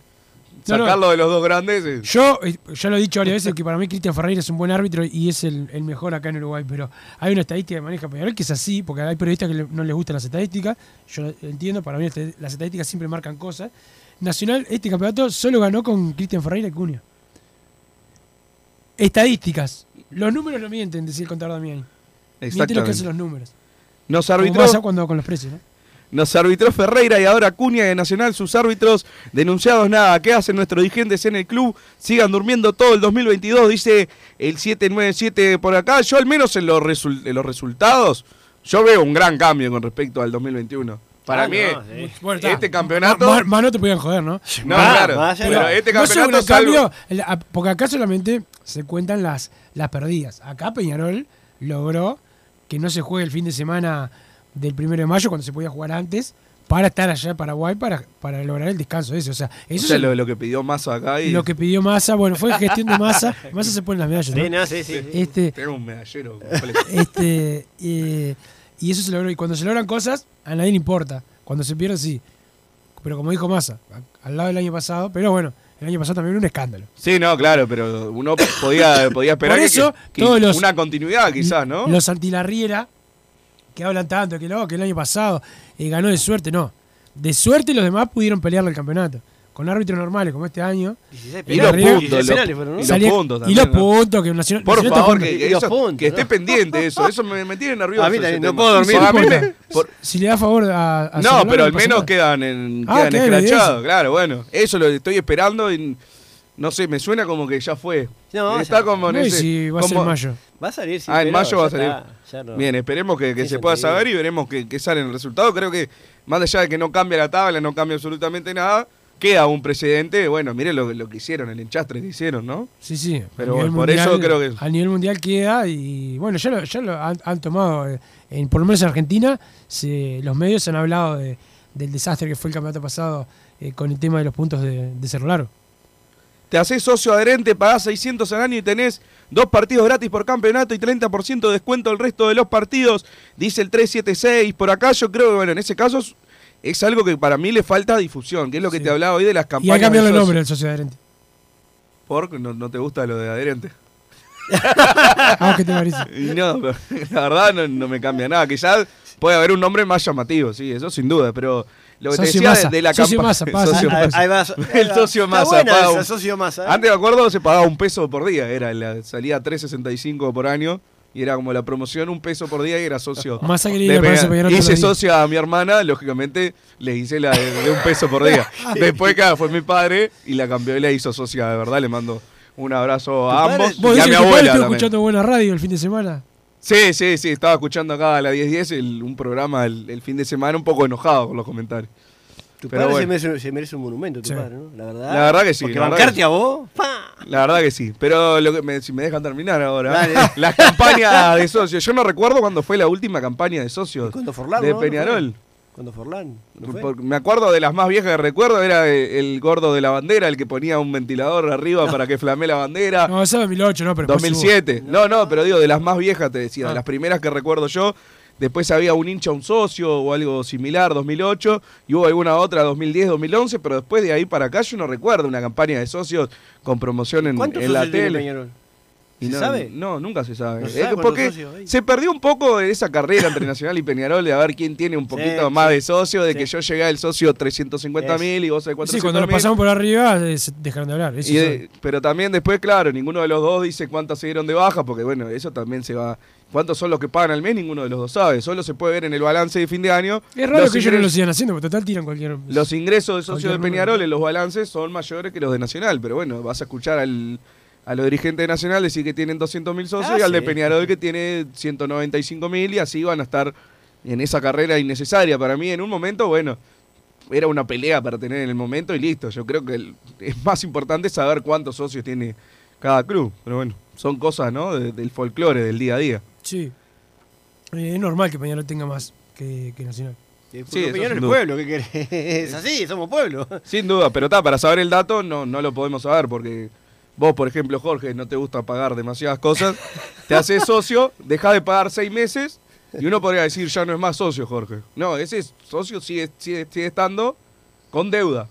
No, no. Sacarlo de los dos grandes. es- Yo eh, ya lo he dicho varias veces que para mí Cristian Ferreira es un buen árbitro y es el, el mejor acá en Uruguay, pero hay una estadística que maneja Peñarol que es así, porque hay periodistas que no les gustan las estadísticas, yo lo entiendo, para mí las estadísticas siempre marcan cosas. Nacional, este campeonato solo ganó con Cristian Ferreira y Cunha. Estadísticas. Los números no mienten, decía el contador Damián. Mienten los que hacen los números. Nos arbitró, pasa cuando con los precios, ¿no? nos arbitró Ferreira y ahora Cunha de Nacional, sus árbitros denunciados nada. ¿Qué hacen nuestros dirigentes en el club? Sigan durmiendo todo el 2022, dice el 797 por acá. Yo al menos en los, resul- en los resultados, yo veo un gran cambio con respecto al 2021. Para Ah, mí, no, sí. Bueno, está. este campeonato... Más, más no te podían joder, ¿no? No, Más, claro. más pero no. este No campeonato salvo- cambio, a- porque acá solamente se cuentan las, las perdidas. Acá Peñarol logró que no se juegue el fin de semana del primero de mayo, cuando se podía jugar antes, para estar allá en Paraguay, para, para lograr el descanso ese. O sea, O eso sea, es lo, lo que pidió Massa acá y... lo que pidió Massa. Bueno, fue gestión de Massa. <laughs> Massa se pone las medallas, ¿no? Sí, no, sí, sí, sí. Este, Tengo un medallero <laughs> completo. este, eh, y eso se logró. Y cuando se logran cosas, a nadie le importa. Cuando se pierde, sí. Pero como dijo Massa, al lado del año pasado, pero bueno, el año pasado también era un escándalo. Sí, no, claro, pero uno podía, <coughs> podía esperar Por que- eso, que, todos los- una continuidad quizás, ¿no? Los antilarriera, que hablan tanto, que, no, que el año pasado eh, ganó de suerte, no. De suerte los demás pudieron pelearle el campeonato. Con árbitros normales como este año. 16 Y los puntos, los- penales fueron, ¿no? y los puntos y los que Nacional. Por Nacional favor, que, Y que los eso- puntos, que esté ¿no? pendiente eso, eso me, me tiene nervioso. A mí ese también, no puedo dormir. Porque a mí Disculpe. me- por- Si le da favor a. a no, pero al menos quedan, en, Ah, quedan escrachados, claro, bueno. Eso lo estoy esperando y no sé, me suena como que ya fue. No, Está ya- como en No, ese- si va a ser en mayo. Va a salir, sí. Ah, en mayo va a salir. está, ya no. Bien, esperemos que, se pueda saber y veremos que, que sale el resultado. Creo que más allá de que no cambia la tabla, no cambia absolutamente nada, queda un precedente. Bueno, mire lo, lo que hicieron, el enchastre que hicieron, ¿no? Sí, sí. Pero bueno, por eso creo que- A nivel mundial queda y bueno, ya lo, ya lo han, han tomado, eh, en, por lo menos en Argentina, se- los medios han hablado de- del desastre que fue el campeonato pasado eh, con el tema de los puntos de, de Cerro Largo. Te haces socio adherente, pagás 600 al año y tenés dos partidos gratis por campeonato y 30% de descuento el resto de los partidos. Dice el 376. Por acá yo creo que, bueno, en ese caso es, algo que para mí le falta difusión, que es lo que Sí. te hablaba hoy de las Y campañas. hay que cambiarle el nombre socio. al socio adherente. ¿Por? ¿No, no te gusta lo de adherente? <laughs> Ah, ¿qué te parece? Y no, pero <laughs> la verdad no, no me cambia nada. Quizás puede haber un nombre más llamativo, sí, eso sin duda, pero lo que te Socio decía Massa, de, de la campaña. El socio <laughs> buena paga esa, socio Massa, ¿eh? Antes me acuerdo se pagaba un peso por día, era la, salía 3.65 por año. Y era como la promoción, un peso por día y era socio. <laughs> Le de Hice socio a mi hermana, lógicamente le hice la de, de un peso por día. <laughs> Después, claro, fue mi padre y la cambió y la hizo socia, de verdad. Le mando un abrazo a ambos. ¿Vos Y a mi abuela estuvo también. escuchando buena radio el fin de semana? Sí, sí, sí, estaba escuchando acá a la 1010 el- un programa el, el fin de semana un poco enojado con los comentarios. Tu Pero padre bueno. se, merece, se merece un monumento, tu Sí. padre, ¿no? La verdad. La verdad que sí, Porque bancarte a vos. La verdad que sí, pero lo que me- si me dejan terminar ahora, Dale. <laughs> la campaña de socios, yo no recuerdo cuándo fue la última campaña de socios Cuando Forlán, de ¿no? Peñarol. Cuando Forlán. ¿no fue? Por- Me acuerdo de las más viejas que recuerdo, era el, el gordo de la bandera, el que ponía un ventilador arriba para que flamee la bandera. No, esa es 2008, no, pero después 2007. No, no, pero digo, de las más viejas te decía, de Ah. las primeras que recuerdo yo. Después había un hincha, un socio o algo similar, 2008. Y hubo alguna otra, 2010, 2011. Pero después de ahí para acá yo no recuerdo una campaña de socios con promoción en, ¿Cuántos en la tele. Peñarol? Y ¿Se no, sabe? No, nunca se sabe. No se sabe porque socios se perdió un poco de esa carrera entre Nacional y Peñarol de a ver quién tiene un poquito Sí, más sí. de socio, de Sí. que yo llegué al socio 350 mil y vos el 400 Sí, cuando lo pasamos por arriba, se dejaron de hablar. eso Y sabe. de- pero también después, claro, ninguno de los dos dice cuántas se dieron de baja, porque bueno, eso también se va. ¿Cuántos son los que pagan al mes? Ninguno de los dos sabe. Solo se puede ver en el balance de fin de año. Es raro Los que ellos no lo sigan haciendo, porque total tiran cualquier. Los ingresos de socios de. Peñarol en los balances son mayores que los de Nacional, pero bueno, vas a escuchar al, a los dirigentes de Nacional decir que tienen 200 mil socios Ah, y al de. Peñarol que tiene 195 mil y así van a estar en esa carrera innecesaria. Para mí, en un momento, bueno, era una pelea para tener en el momento y listo. Yo creo que el- es más importante saber cuántos socios tiene cada club, pero bueno, son cosas, ¿no? de- del folclore, del día a día. Sí. Eh, es normal que Peñarol tenga más que, que Nacional. Sí, Peñarol es pueblo, ¿qué querés? <laughs> Es así, somos pueblo. Sin duda, pero está, para saber el dato no, no lo podemos saber porque vos, por ejemplo, Jorge, no te gusta pagar demasiadas cosas, te haces socio, dejás de pagar seis meses y uno podría decir ya no es más socio, Jorge. No, ese socio sigue, sigue, sigue estando con deuda.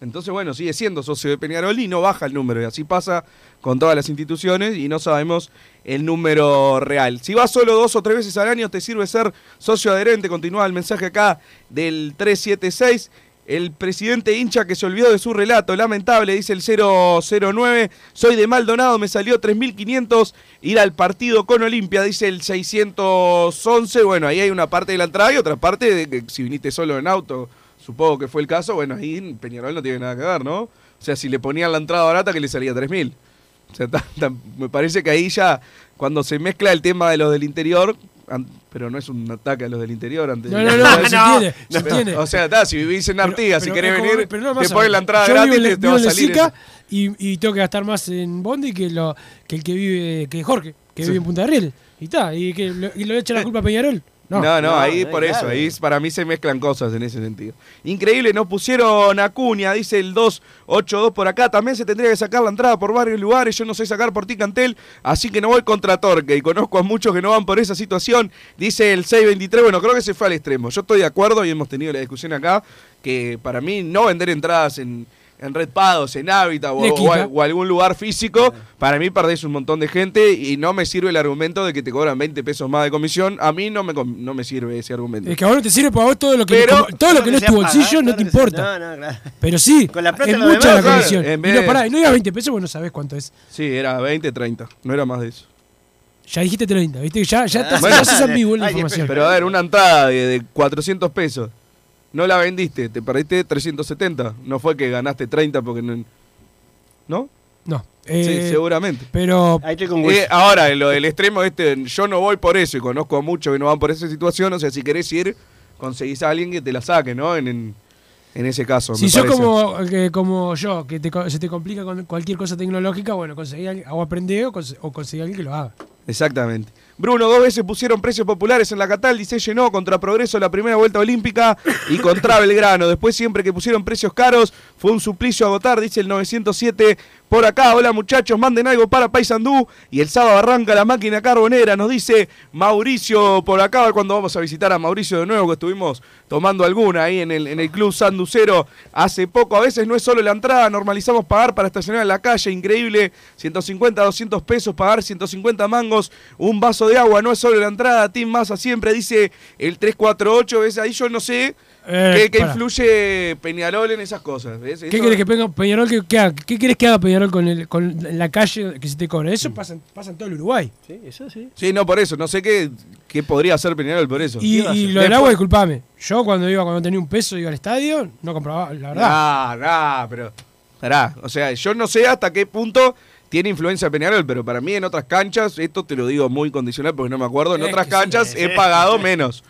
Entonces, bueno, sigue siendo socio de Peñarol y no baja el número. Y así pasa con todas las instituciones y no sabemos el número real. Si vas solo dos o tres veces al año, te sirve ser socio adherente. Continúa el mensaje acá del 376. El presidente hincha que se olvidó de su relato, lamentable, dice el 009. Soy de Maldonado, me salió 3.500 ir al partido con Olimpia, dice el 611. Bueno, ahí hay una parte de la entrada y otra parte de que si viniste solo en auto, supongo que fue el caso. Bueno, ahí Peñarol no tiene nada que ver, ¿no? O sea, si le ponían la entrada barata, que le salía 3.000. O sea, <laughs> me parece que ahí ya, cuando se mezcla el tema de los del interior, pero no es un ataque a los del interior. Antes No, no, no, se entiende, se Pero, entiende. O sea, ta, si vivís en Artigas, si querés como- venir, pero no te ponen la entrada Yo gratis vivo y te, va a salir. Y, y tengo que gastar más en Bondi que, lo, que el que vive, que Jorge, que Sí. vive en Punta de Rieles. Y está, y que lo, y lo echa la culpa a Peñarol. No, No, no, ahí por eso, ahí para mí se mezclan cosas en ese sentido. Increíble, nos pusieron Acuña, dice el 282 por acá, también se tendría que sacar la entrada por varios lugares, yo no sé sacar por Ticantel, así que no voy contra Torque y conozco a muchos que no van por esa situación, dice el 623, bueno, creo que se fue al extremo, yo estoy de acuerdo y hemos tenido la discusión acá, que para mí no vender entradas en, en Red Pados, en Hábitat o, o, algún lugar físico, para mí perdés un montón de gente y no me sirve el argumento de que te cobran 20 pesos más de comisión. A mí no me, no me sirve ese argumento. Es que a vos no te sirve para vos todo lo que, Pero- como- todo lo que no es tu bolsillo pagar, no te importa. No, no, claro. Pero sí, Con la plata es mucha demás, la claro, comisión. Y no, pará, y no digas 20 pesos porque no sabés cuánto es. Sí, era 20, 30. No era más de eso. Ya dijiste 30, ¿viste? Ya, ya, estás, Bueno. ya sos <laughs> ambiguo en la información. <laughs> Pero a ver, una entrada de, de 400 pesos. No la vendiste, te perdiste 370. No fue que ganaste 30 porque no. ¿No? No. sí, eh, seguramente. Pero Eh, ahora, en lo del extremo este, yo no voy por eso y conozco a muchos que no van por esa situación. O sea, si querés ir, conseguís a alguien que te la saque, ¿no? En, en, en ese caso. si me sos parece. como, que- como yo, que te co- se te complica con cualquier cosa tecnológica, bueno, conseguí alguien- o conse- o conseguí a alguien que lo haga. Exactamente. Bruno, dos veces pusieron precios populares en la Catal se llenó contra Progreso la primera vuelta olímpica y contra Belgrano. Después siempre que pusieron precios caros fue un suplicio agotar, dice el 907 por acá. Hola muchachos, manden algo para Paysandú. Y el sábado arranca la máquina carbonera, nos dice Mauricio por acá. Cuándo vamos a visitar a Mauricio de nuevo, que estuvimos tomando alguna ahí en el, en el Club Sanducero hace poco. A veces no es solo la entrada, normalizamos pagar para estacionar en la calle, increíble. 150, 200 pesos, pagar 150 mangos, un vaso de agua, no es solo la entrada. Team Massa siempre dice el 348, ¿ves? Ahí yo no sé Eh, qué, qué influye Peñarol en esas cosas. ¿ves? ¿Qué querés que Peña- Peñarol que, que haga? ¿Qué querés que haga Peñarol con, el, con la calle que se te cobra? Eso pasa, en- pasa en todo el Uruguay. Sí, eso sí. Sí, no, por eso, no sé qué, qué podría hacer Peñarol por eso. Y, lo del agua, disculpame. Yo cuando iba, cuando tenía un peso, iba al estadio, no compraba, la verdad. Ah, nah, pero. Pará, o sea, yo no sé hasta qué punto tiene influencia Peñarol, pero para mí en otras canchas, esto te lo digo muy condicional porque no me acuerdo, en Es otras canchas sí. he pagado menos.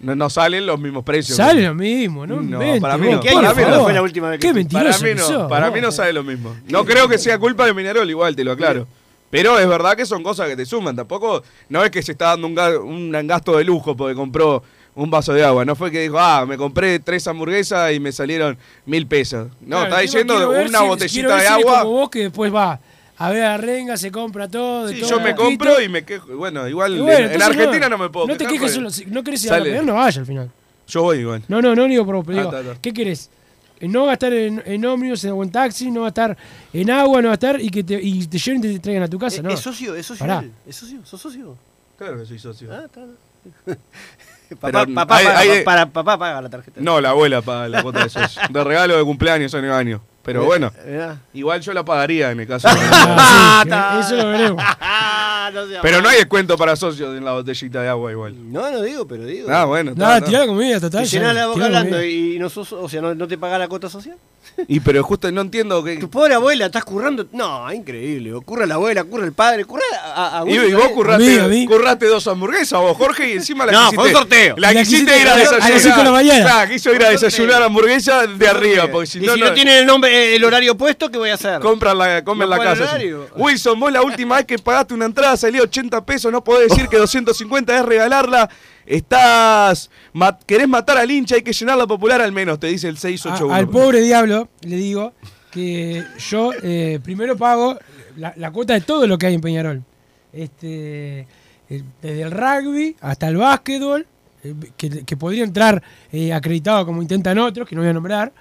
No, no salen los mismos precios. Sale lo mismo, ¿no? No, para mí no. ¿Qué Para mí fue? no. ¿Cuándo favor. fue la última vez que Qué mentiroso Para mí no, sos, para mí no sale lo mismo. No creo que sea culpa de Peñarol, igual te lo aclaro. Pero es verdad que son cosas que te suman. Tampoco, no es que se está dando un, ga- un gasto de lujo porque compró un vaso de agua. No fue que dijo, ah, me compré tres hamburguesas y me salieron mil pesos. No, Claro, está diciendo una si- botellita de agua. como vos que después va a ver a Renga, se compra todo. Sí, todo yo me compro y me quejo. Bueno, igual bueno, en, Argentina no, me puedo No te quejes porque solo. Si no querés ir a la no vaya al final. Yo voy igual. No, no, no digo por vos, pero Ah, digo. ¿qué querés? no gastar en, en ómnibus o en taxi, no gastar en agua, no gastar y que te, y te lleven y te traigan a tu casa, ¿Es, ¿no? es socio? ¿Es socio? Pará. ¿Es socio? ¿Sos socio? Claro que soy socio. Ah, está. <laughs> Papá, papá, hay- paga, hay- para- papá paga la tarjeta. No, la abuela paga la cuota de socio. De regalo de cumpleaños año año. Pero bueno, Mirá. igual yo la pagaría en el caso. Ah, sí, eso lo veremos. Ah, <laughs> no Pero no hay descuento para socios en la botellita de agua igual. No, no digo, pero digo. Ah, bueno. No, está, tirá la comida, total. Te llenás la boca hablando y no sos, o sea, no, no te paga la cuota social. Y pero justo no entiendo que. Tu pobre abuela, estás currando. No, increíble. Curra la abuela, curra el padre, curra a, a Y, vos curraste, A mí, a mí. curraste dos hamburguesas vos, Jorge, y encima la No, quisiste. fue un sorteo. La, la quisiste quisiste ir a a las desayunar. cinco de la mañana. Claro, quiso ir a desayunar hamburguesa de arriba, porque si y no, si no, no, tiene el nombre, el horario puesto, ¿qué voy a hacer? compran la, la casa. horario. Wilson, vos la última vez que pagaste una entrada salió 80 pesos, no podés decir que 250 es regalarla. Estás. ma- querés matar al hincha, hay que llenar la popular al menos, te dice el A- 681. al pobre diablo le digo que yo eh, primero pago la, la cuota de todo lo que hay en Peñarol. Este, eh, desde el rugby hasta el básquetbol, eh, que, que podría entrar eh, acreditado como intentan otros, que no voy a nombrar.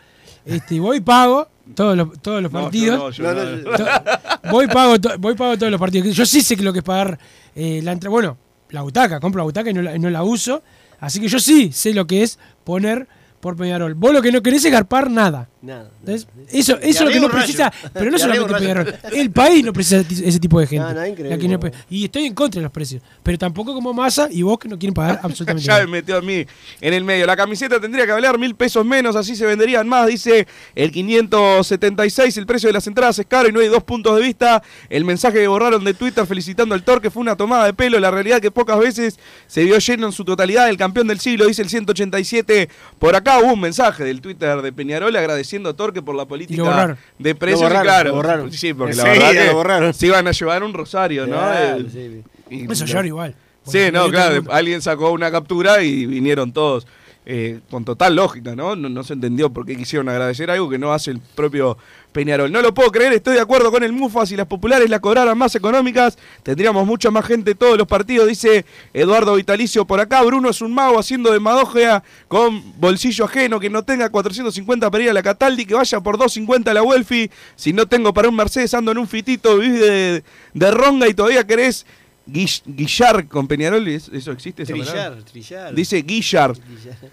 Este, y voy y pago todos los, todos los No, partidos. yo No, no, voy pago voy pago todos los partidos. Yo sí sé que lo que es pagar eh, la entrada. Bueno, la butaca, compro la butaca y no la, no la uso. Así que yo sí sé lo que es poner por Peñarol. Vos lo que no querés es garpar nada. Nada. Eso, eso es lo que no rayo. precisa, pero no solamente. Peñarol. El país no precisa ese tipo de gente. No, no, increíble. La que no pe- y estoy en contra de los precios. Pero tampoco como masa y vos que no quieren pagar <laughs> absolutamente Ya me nada. metió a mí en el medio. La camiseta tendría que valer mil pesos menos, así se venderían más, dice el 576. El precio de las entradas es caro y no hay dos puntos de vista. El mensaje que borraron de Twitter felicitando al Torque fue una tomada de pelo. La realidad que pocas veces se vio lleno en su totalidad el campeón del siglo, dice el 187. Por acá hubo un mensaje del Twitter de Peñarol agradeciendo a Torque por la política de precios. Lo borraron, y claro, lo borraron. Sí, porque la verdad que lo borraron. se iban a llevar un rosario, ¿no? Claro, El- sí. y- Eso lloro igual. Sí, no, claro, alguien sacó una captura y vinieron todos eh, con total lógica, ¿no? ¿no? no se entendió por qué quisieron agradecer algo que no hace el propio Peñarol. No lo puedo creer, estoy de acuerdo con el Mufa, si las populares la cobraran más económicas, tendríamos mucha más gente en todos los partidos, dice Eduardo Vitalicio por acá. Bruno es un mago haciendo demagogia con bolsillo ajeno, que no tenga 450 para ir a la Cataldi, que vaya por 250 a la Welfi. Si no tengo para un Mercedes, ando en un fitito, vivís de, de ronga y todavía querés guillar con Peñarol, ¿es- ¿eso existe? esa? Trillar, trillar. Dice Guillar.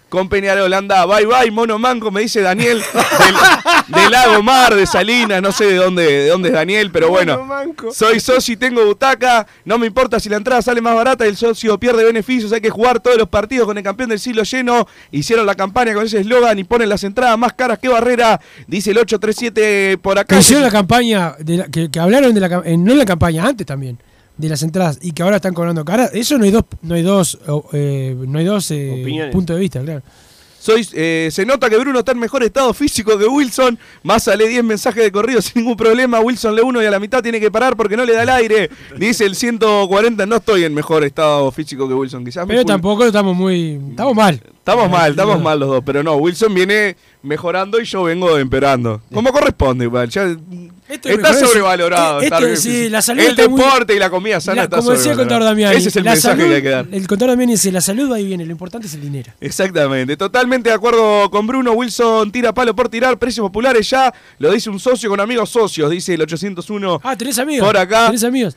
Con Peñarol, anda, bye bye, mono manco, me dice Daniel del, del Lago Mar, de Salinas, no sé de dónde, de dónde es Daniel, pero bueno. Soy socio y tengo butaca, no me importa si la entrada sale más barata y el socio pierde beneficios, hay que jugar todos los partidos con el campeón del siglo lleno. Hicieron la campaña con ese eslogan y ponen las entradas más caras que Barrera, dice el 837 por acá. Que hicieron la campaña, de la- que, que hablaron de la cam- eh, no en la campaña, antes también, de las entradas y que ahora están cobrando caras. Eso no hay dos, no hay dos, oh, eh, no hay dos eh, Opiniones. puntos de vista, claro. Soy, eh, se nota que Bruno está en mejor estado físico que Wilson. Massa lee 10 mensajes de corrido sin ningún problema. Wilson lee uno y a la mitad tiene que parar porque no le da el aire. Dice el 140. No estoy en mejor estado físico que Wilson. Quizás Pero tampoco estamos muy. Estamos mal. Estamos mal, estamos mal los dos. Pero no, Wilson viene mejorando y yo vengo empeorando. Como corresponde, igual. Ya, Esto es está sobrevalorado. estar sí, físico. la salud el muy- deporte y la comida sana La- está como decía el contador. Damiani, Ese es el mensaje salud- que hay que dar. El contador Damiani dice: la salud va y viene, lo importante es el dinero. Exactamente, totalmente de acuerdo con Bruno. Wilson tira palo por tirar, precios populares ya. Lo dice un socio con amigos socios, dice el 801. Ah, tenés amigos. Por acá. Tenés amigos.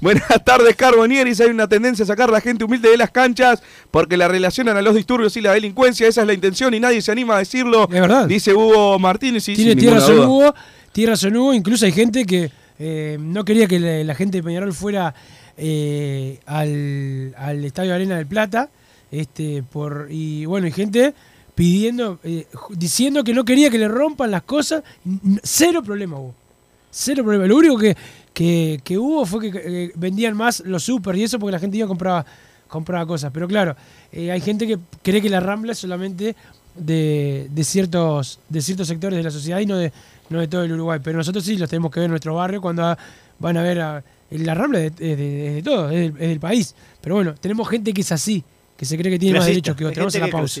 Buenas <laughs> tardes, Carbonieris. Hay una tendencia a sacar a la gente humilde de las canchas porque la relacionan a los disturbios y la delincuencia. Esa es la intención y nadie se anima a decirlo. Es verdad. Dice Hugo Martínez. Y Tiene tierra duda. Hugo, tiene razón Hugo, incluso hay gente que eh, no quería que la, la gente de Peñarol fuera eh, al, al Estadio Arena del Plata, este, por y bueno, hay gente pidiendo, eh, diciendo que no quería que le rompan las cosas, cero problema hubo, cero problema. Lo único que, que, que hubo fue que eh, vendían más los super y eso porque la gente iba a compraba, compraba cosas, pero claro, eh, hay gente que cree que la Rambla es solamente de, de ciertos de ciertos sectores de la sociedad y no de no de todo el Uruguay. Pero nosotros sí los tenemos que ver en nuestro barrio cuando a- van a ver a, la Rambla es de, todo es del, es del país. Pero bueno tenemos gente que es así que se cree que tiene más derechos que otros. vamos a la pausa.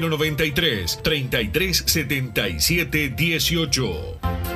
093 33 77 18.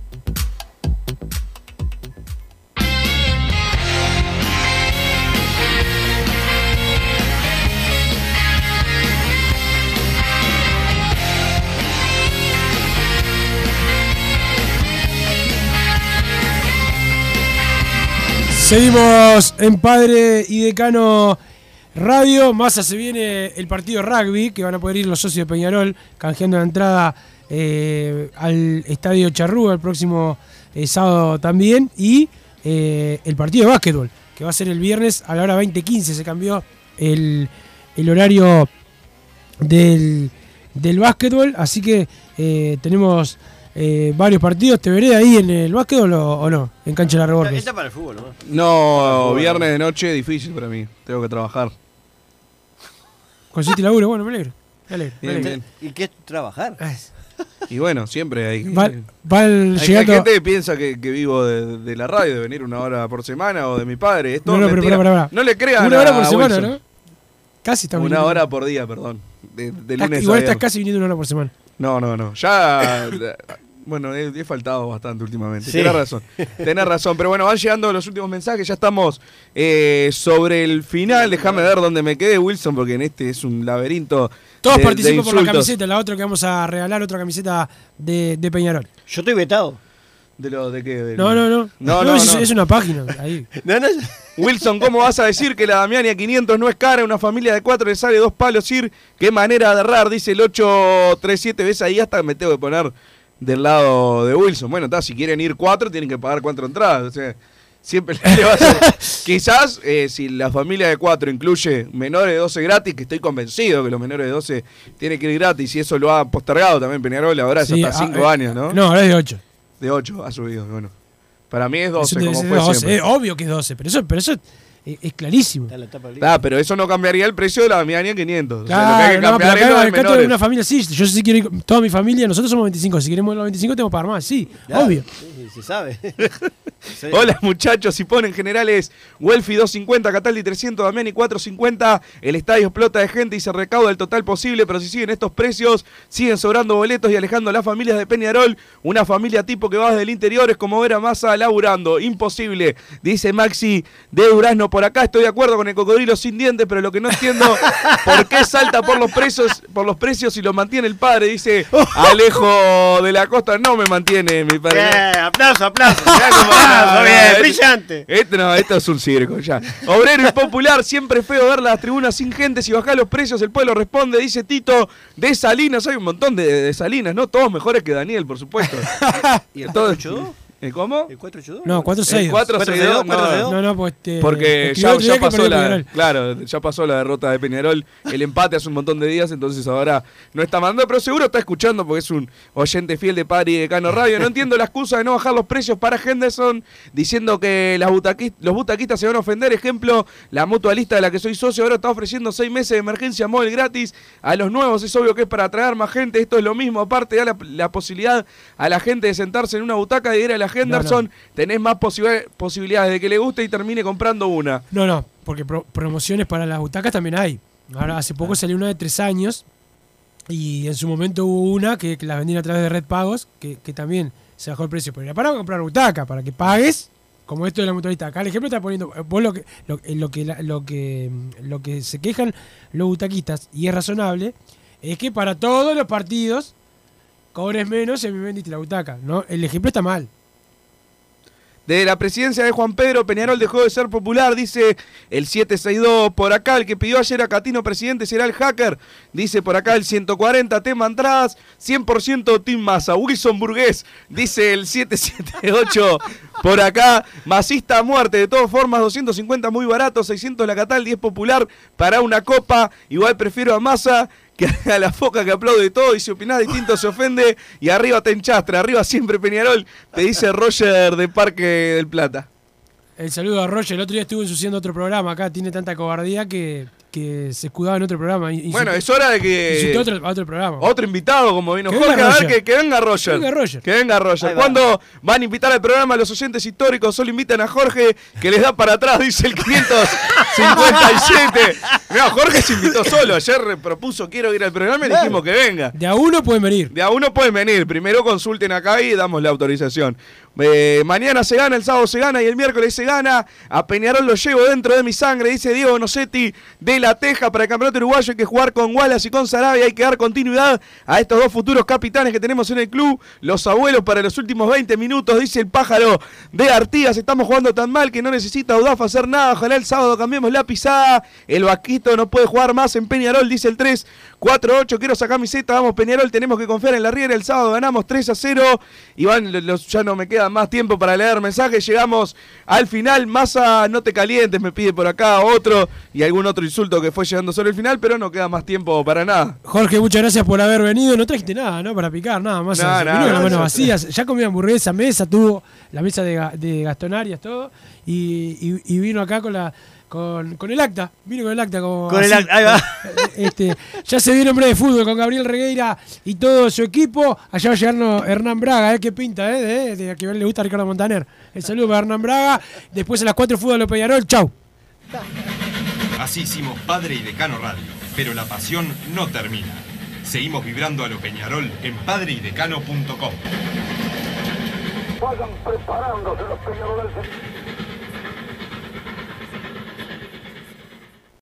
Seguimos en Padre y Decano Radio. Más se viene el partido rugby, que van a poder ir los socios de Peñarol canjeando la entrada eh, al Estadio Charrúa el próximo eh, sábado también. Y eh, el partido de básquetbol, que va a ser el viernes a la hora 20.15. Se cambió el, el horario del, del básquetbol. Así que tenemos eh, varios partidos. ¿Te veré ahí en el básquetbol o, o no? En cancha de la Reborges. Está para el fútbol, ¿no? No, viernes de noche difícil para mí. Tengo que trabajar. Consiste laburo, bueno, me alegro. Me alegro, me Bien, alegro. bien. ¿Y qué es trabajar? Y bueno, siempre hay. Va- va el- hay, hay llegando- gente que piensa que, que vivo de, de la radio, de venir una hora por semana o de mi padre. Esto No, no, pero pará, pará. No le crean Una hora por semana, Wilson. ¿no? Casi está Una viniendo. hora por día, perdón. De, de Estás- lunes a Igual estás casi viniendo una hora por semana. No, no, no. Ya. <laughs> Bueno, he, he faltado bastante últimamente. Sí. Tenés razón. Tenés razón. Pero bueno, van llegando los últimos mensajes. Ya estamos eh, sobre el final. Déjame ver dónde me quedé, Wilson, porque en este es un laberinto. Todos de- participan de por la camiseta. La otra que vamos a regalar, otra camiseta de, de Peñarol. Yo estoy vetado. ¿De lo de qué? Del- No, no, no. No, no, es, no. es una página. Ahí. <laughs> Wilson, ¿cómo vas a decir que la Damiania 500 no es cara? Una familia de cuatro le sale dos palos ir. Qué manera de errar, dice el 837. ¿Ves ahí? Hasta me tengo que poner del lado de Wilson. Bueno, está, si quieren ir cuatro, tienen que pagar cuatro entradas. O sea, siempre <laughs> le va a hacer. Quizás, eh, si la familia de cuatro incluye menores de 12 gratis, que estoy convencido que los menores de 12 tienen que ir gratis, y eso lo ha postergado también Peñarol, ahora es Sí, hasta ah, 5 eh, años, ¿no? No, ahora es de 8. De 12 ha subido, bueno. Para mí es 12, Es de- como fue 12, siempre. Es obvio que es 12, pero eso, pero eso es, es clarísimo. Ah, pero eso no cambiaría el precio de la Damiania 500. O sea, lo que hay Claro, que no, pero cambiar acá, una familia sí. Yo sí quiero ir, toda mi familia, nosotros somos 25. Si queremos los 25, tengo que pagar más, sí, Claro, obvio. sí, se sabe. <laughs> Sí. Hola muchachos, si ponen generales Welfi 250, Cataldi 300, Damiani 450, el estadio explota de gente y se recauda el total posible, pero si siguen estos precios, siguen sobrando boletos y alejando a las familias de Peñarol, una familia tipo que va desde el interior es como ver a Massa laburando, imposible, dice Maxi de Durazno por acá, estoy de acuerdo con el cocodrilo sin dientes, pero lo que no entiendo, <laughs> ¿por qué salta por los precios, por los precios y lo mantiene el padre? Dice Alejo de la Costa, no me mantiene mi padre. Bien, aplauso, aplauso. Ah, bien, brillante. Este no, esto es un circo ya. Obrero y popular, siempre feo ver las tribunas sin gente. Si baja los precios, el pueblo responde, dice Tito de Salinas. Hay un montón de, de Salinas, ¿no? Todos mejores que Daniel, por supuesto. <laughs> ¿Y el Todo- 482? ¿El cómo? ¿El 482? No, 462. El 462, no. No, no, pues este, Porque ya, ya pasó la, claro, ya pasó la derrota de Peñarol, el empate hace un montón de días, entonces ahora no está mandando, pero seguro está escuchando porque es un oyente fiel de Padre y de Cano Radio. No entiendo la excusa de no bajar los precios para Henderson, diciendo que las los butaquistas se van a ofender. Ejemplo, la mutualista de la que soy socio ahora está ofreciendo seis meses de emergencia móvil gratis a los nuevos. Es obvio que es para atraer más gente. Esto es lo mismo. Aparte, da la, la posibilidad a la gente de sentarse en una butaca y ir a la Henderson. Tenés más posibi- posibilidades de que le guste y termine comprando una. No, no, porque pro- promociones para las butacas también hay. Ahora, hace poco salió una de tres años y en su momento hubo una que, que las vendían a través de Red Pagos, que, que también se bajó el precio. Pero era para comprar butaca, para que pagues, como esto de la mutualista. Acá el ejemplo está poniendo, eh, vos lo que, lo, eh, lo que, la- lo que, mm, lo que se quejan los butaquistas, y es razonable, es que para todos los partidos cobres menos y me vendiste la butaca. ¿no? El ejemplo está mal. De la presidencia de Juan Pedro, Peñarol dejó de ser popular, dice el 762 por acá. El que pidió ayer a Catino presidente será el hacker, dice por acá el 140. Tema entradas, 100% Team Massa. Wilson Burgués, dice el 778 por acá. Masista a muerte, de todas formas, 250 muy barato, 600 la Catal, 10 popular para una copa. Igual prefiero a Massa que <laughs> a la foca que aplaude todo y si opinás distinto se ofende y arriba te enchastra, arriba siempre Peñarol, te dice Roger de Parque del Plata. El saludo a Roger. El otro día estuvo ensuciando otro programa. Acá tiene tanta cobardía que, que se escudaba en otro programa. Y- Bueno, es hora de que- otro, a otro programa. Otro invitado, como vino Que Jorge, venga a ver Roger. que, que venga Roger. Que venga Roger. Que venga Roger. ¿Cuándo van a invitar al programa a los oyentes históricos? Solo invitan a Jorge, que les da para atrás, dice el 557. <laughs> Mira, Jorge se invitó solo. Ayer propuso quiero ir al programa y le dijimos que venga. De a uno pueden venir. De a uno pueden venir. Primero consulten acá y damos la autorización. Eh, mañana se gana, el sábado se gana y el miércoles se gana. A Peñarol lo llevo dentro de mi sangre, dice Diego Nocetti de La Teja. Para el campeonato uruguayo hay que jugar con Wallace y con Sarabia. Hay que dar continuidad a estos dos futuros capitanes que tenemos en el club. Los abuelos para los últimos 20 minutos, dice el pájaro de Artigas. Estamos jugando tan mal que no necesita Udaf hacer nada. Ojalá el sábado cambiemos la pisada. El vaquito no puede jugar más en Peñarol, dice el 3. 4-8, quiero sacar mi Z, vamos Peñarol, tenemos que confiar en la Riera, el sábado ganamos 3 a 0, Iván, lo- los- ya no me queda más tiempo para leer mensajes, llegamos al final, Massa, no te calientes, me pide por acá otro, y algún otro insulto que fue llegando sobre el final, pero no queda más tiempo para nada. Jorge, muchas gracias por haber venido. No trajiste nada, ¿no? Para picar, nada más. Manos vacías. Ya comió hamburguesa, mesa, tuvo la mesa de, de Gastón Arias, todo. Y, y- y vino acá con la. Con, con el acta, vino con el acta como Con el acta, ahí va. Este, ya se viene hombre de fútbol con Gabriel Regueira y todo su equipo. Allá va a llegarnos Hernán Braga, ¿eh? qué pinta, ¿eh? De, de que le gusta a Ricardo Montaner. El saludo para Hernán Braga. Después a las 4 fútbol de Peñarol. Chau. Así hicimos Padre y Decano Radio, pero la pasión no termina. Seguimos vibrando a lo Peñarol en padreidecano.com. Vayan preparándose los peñaroles.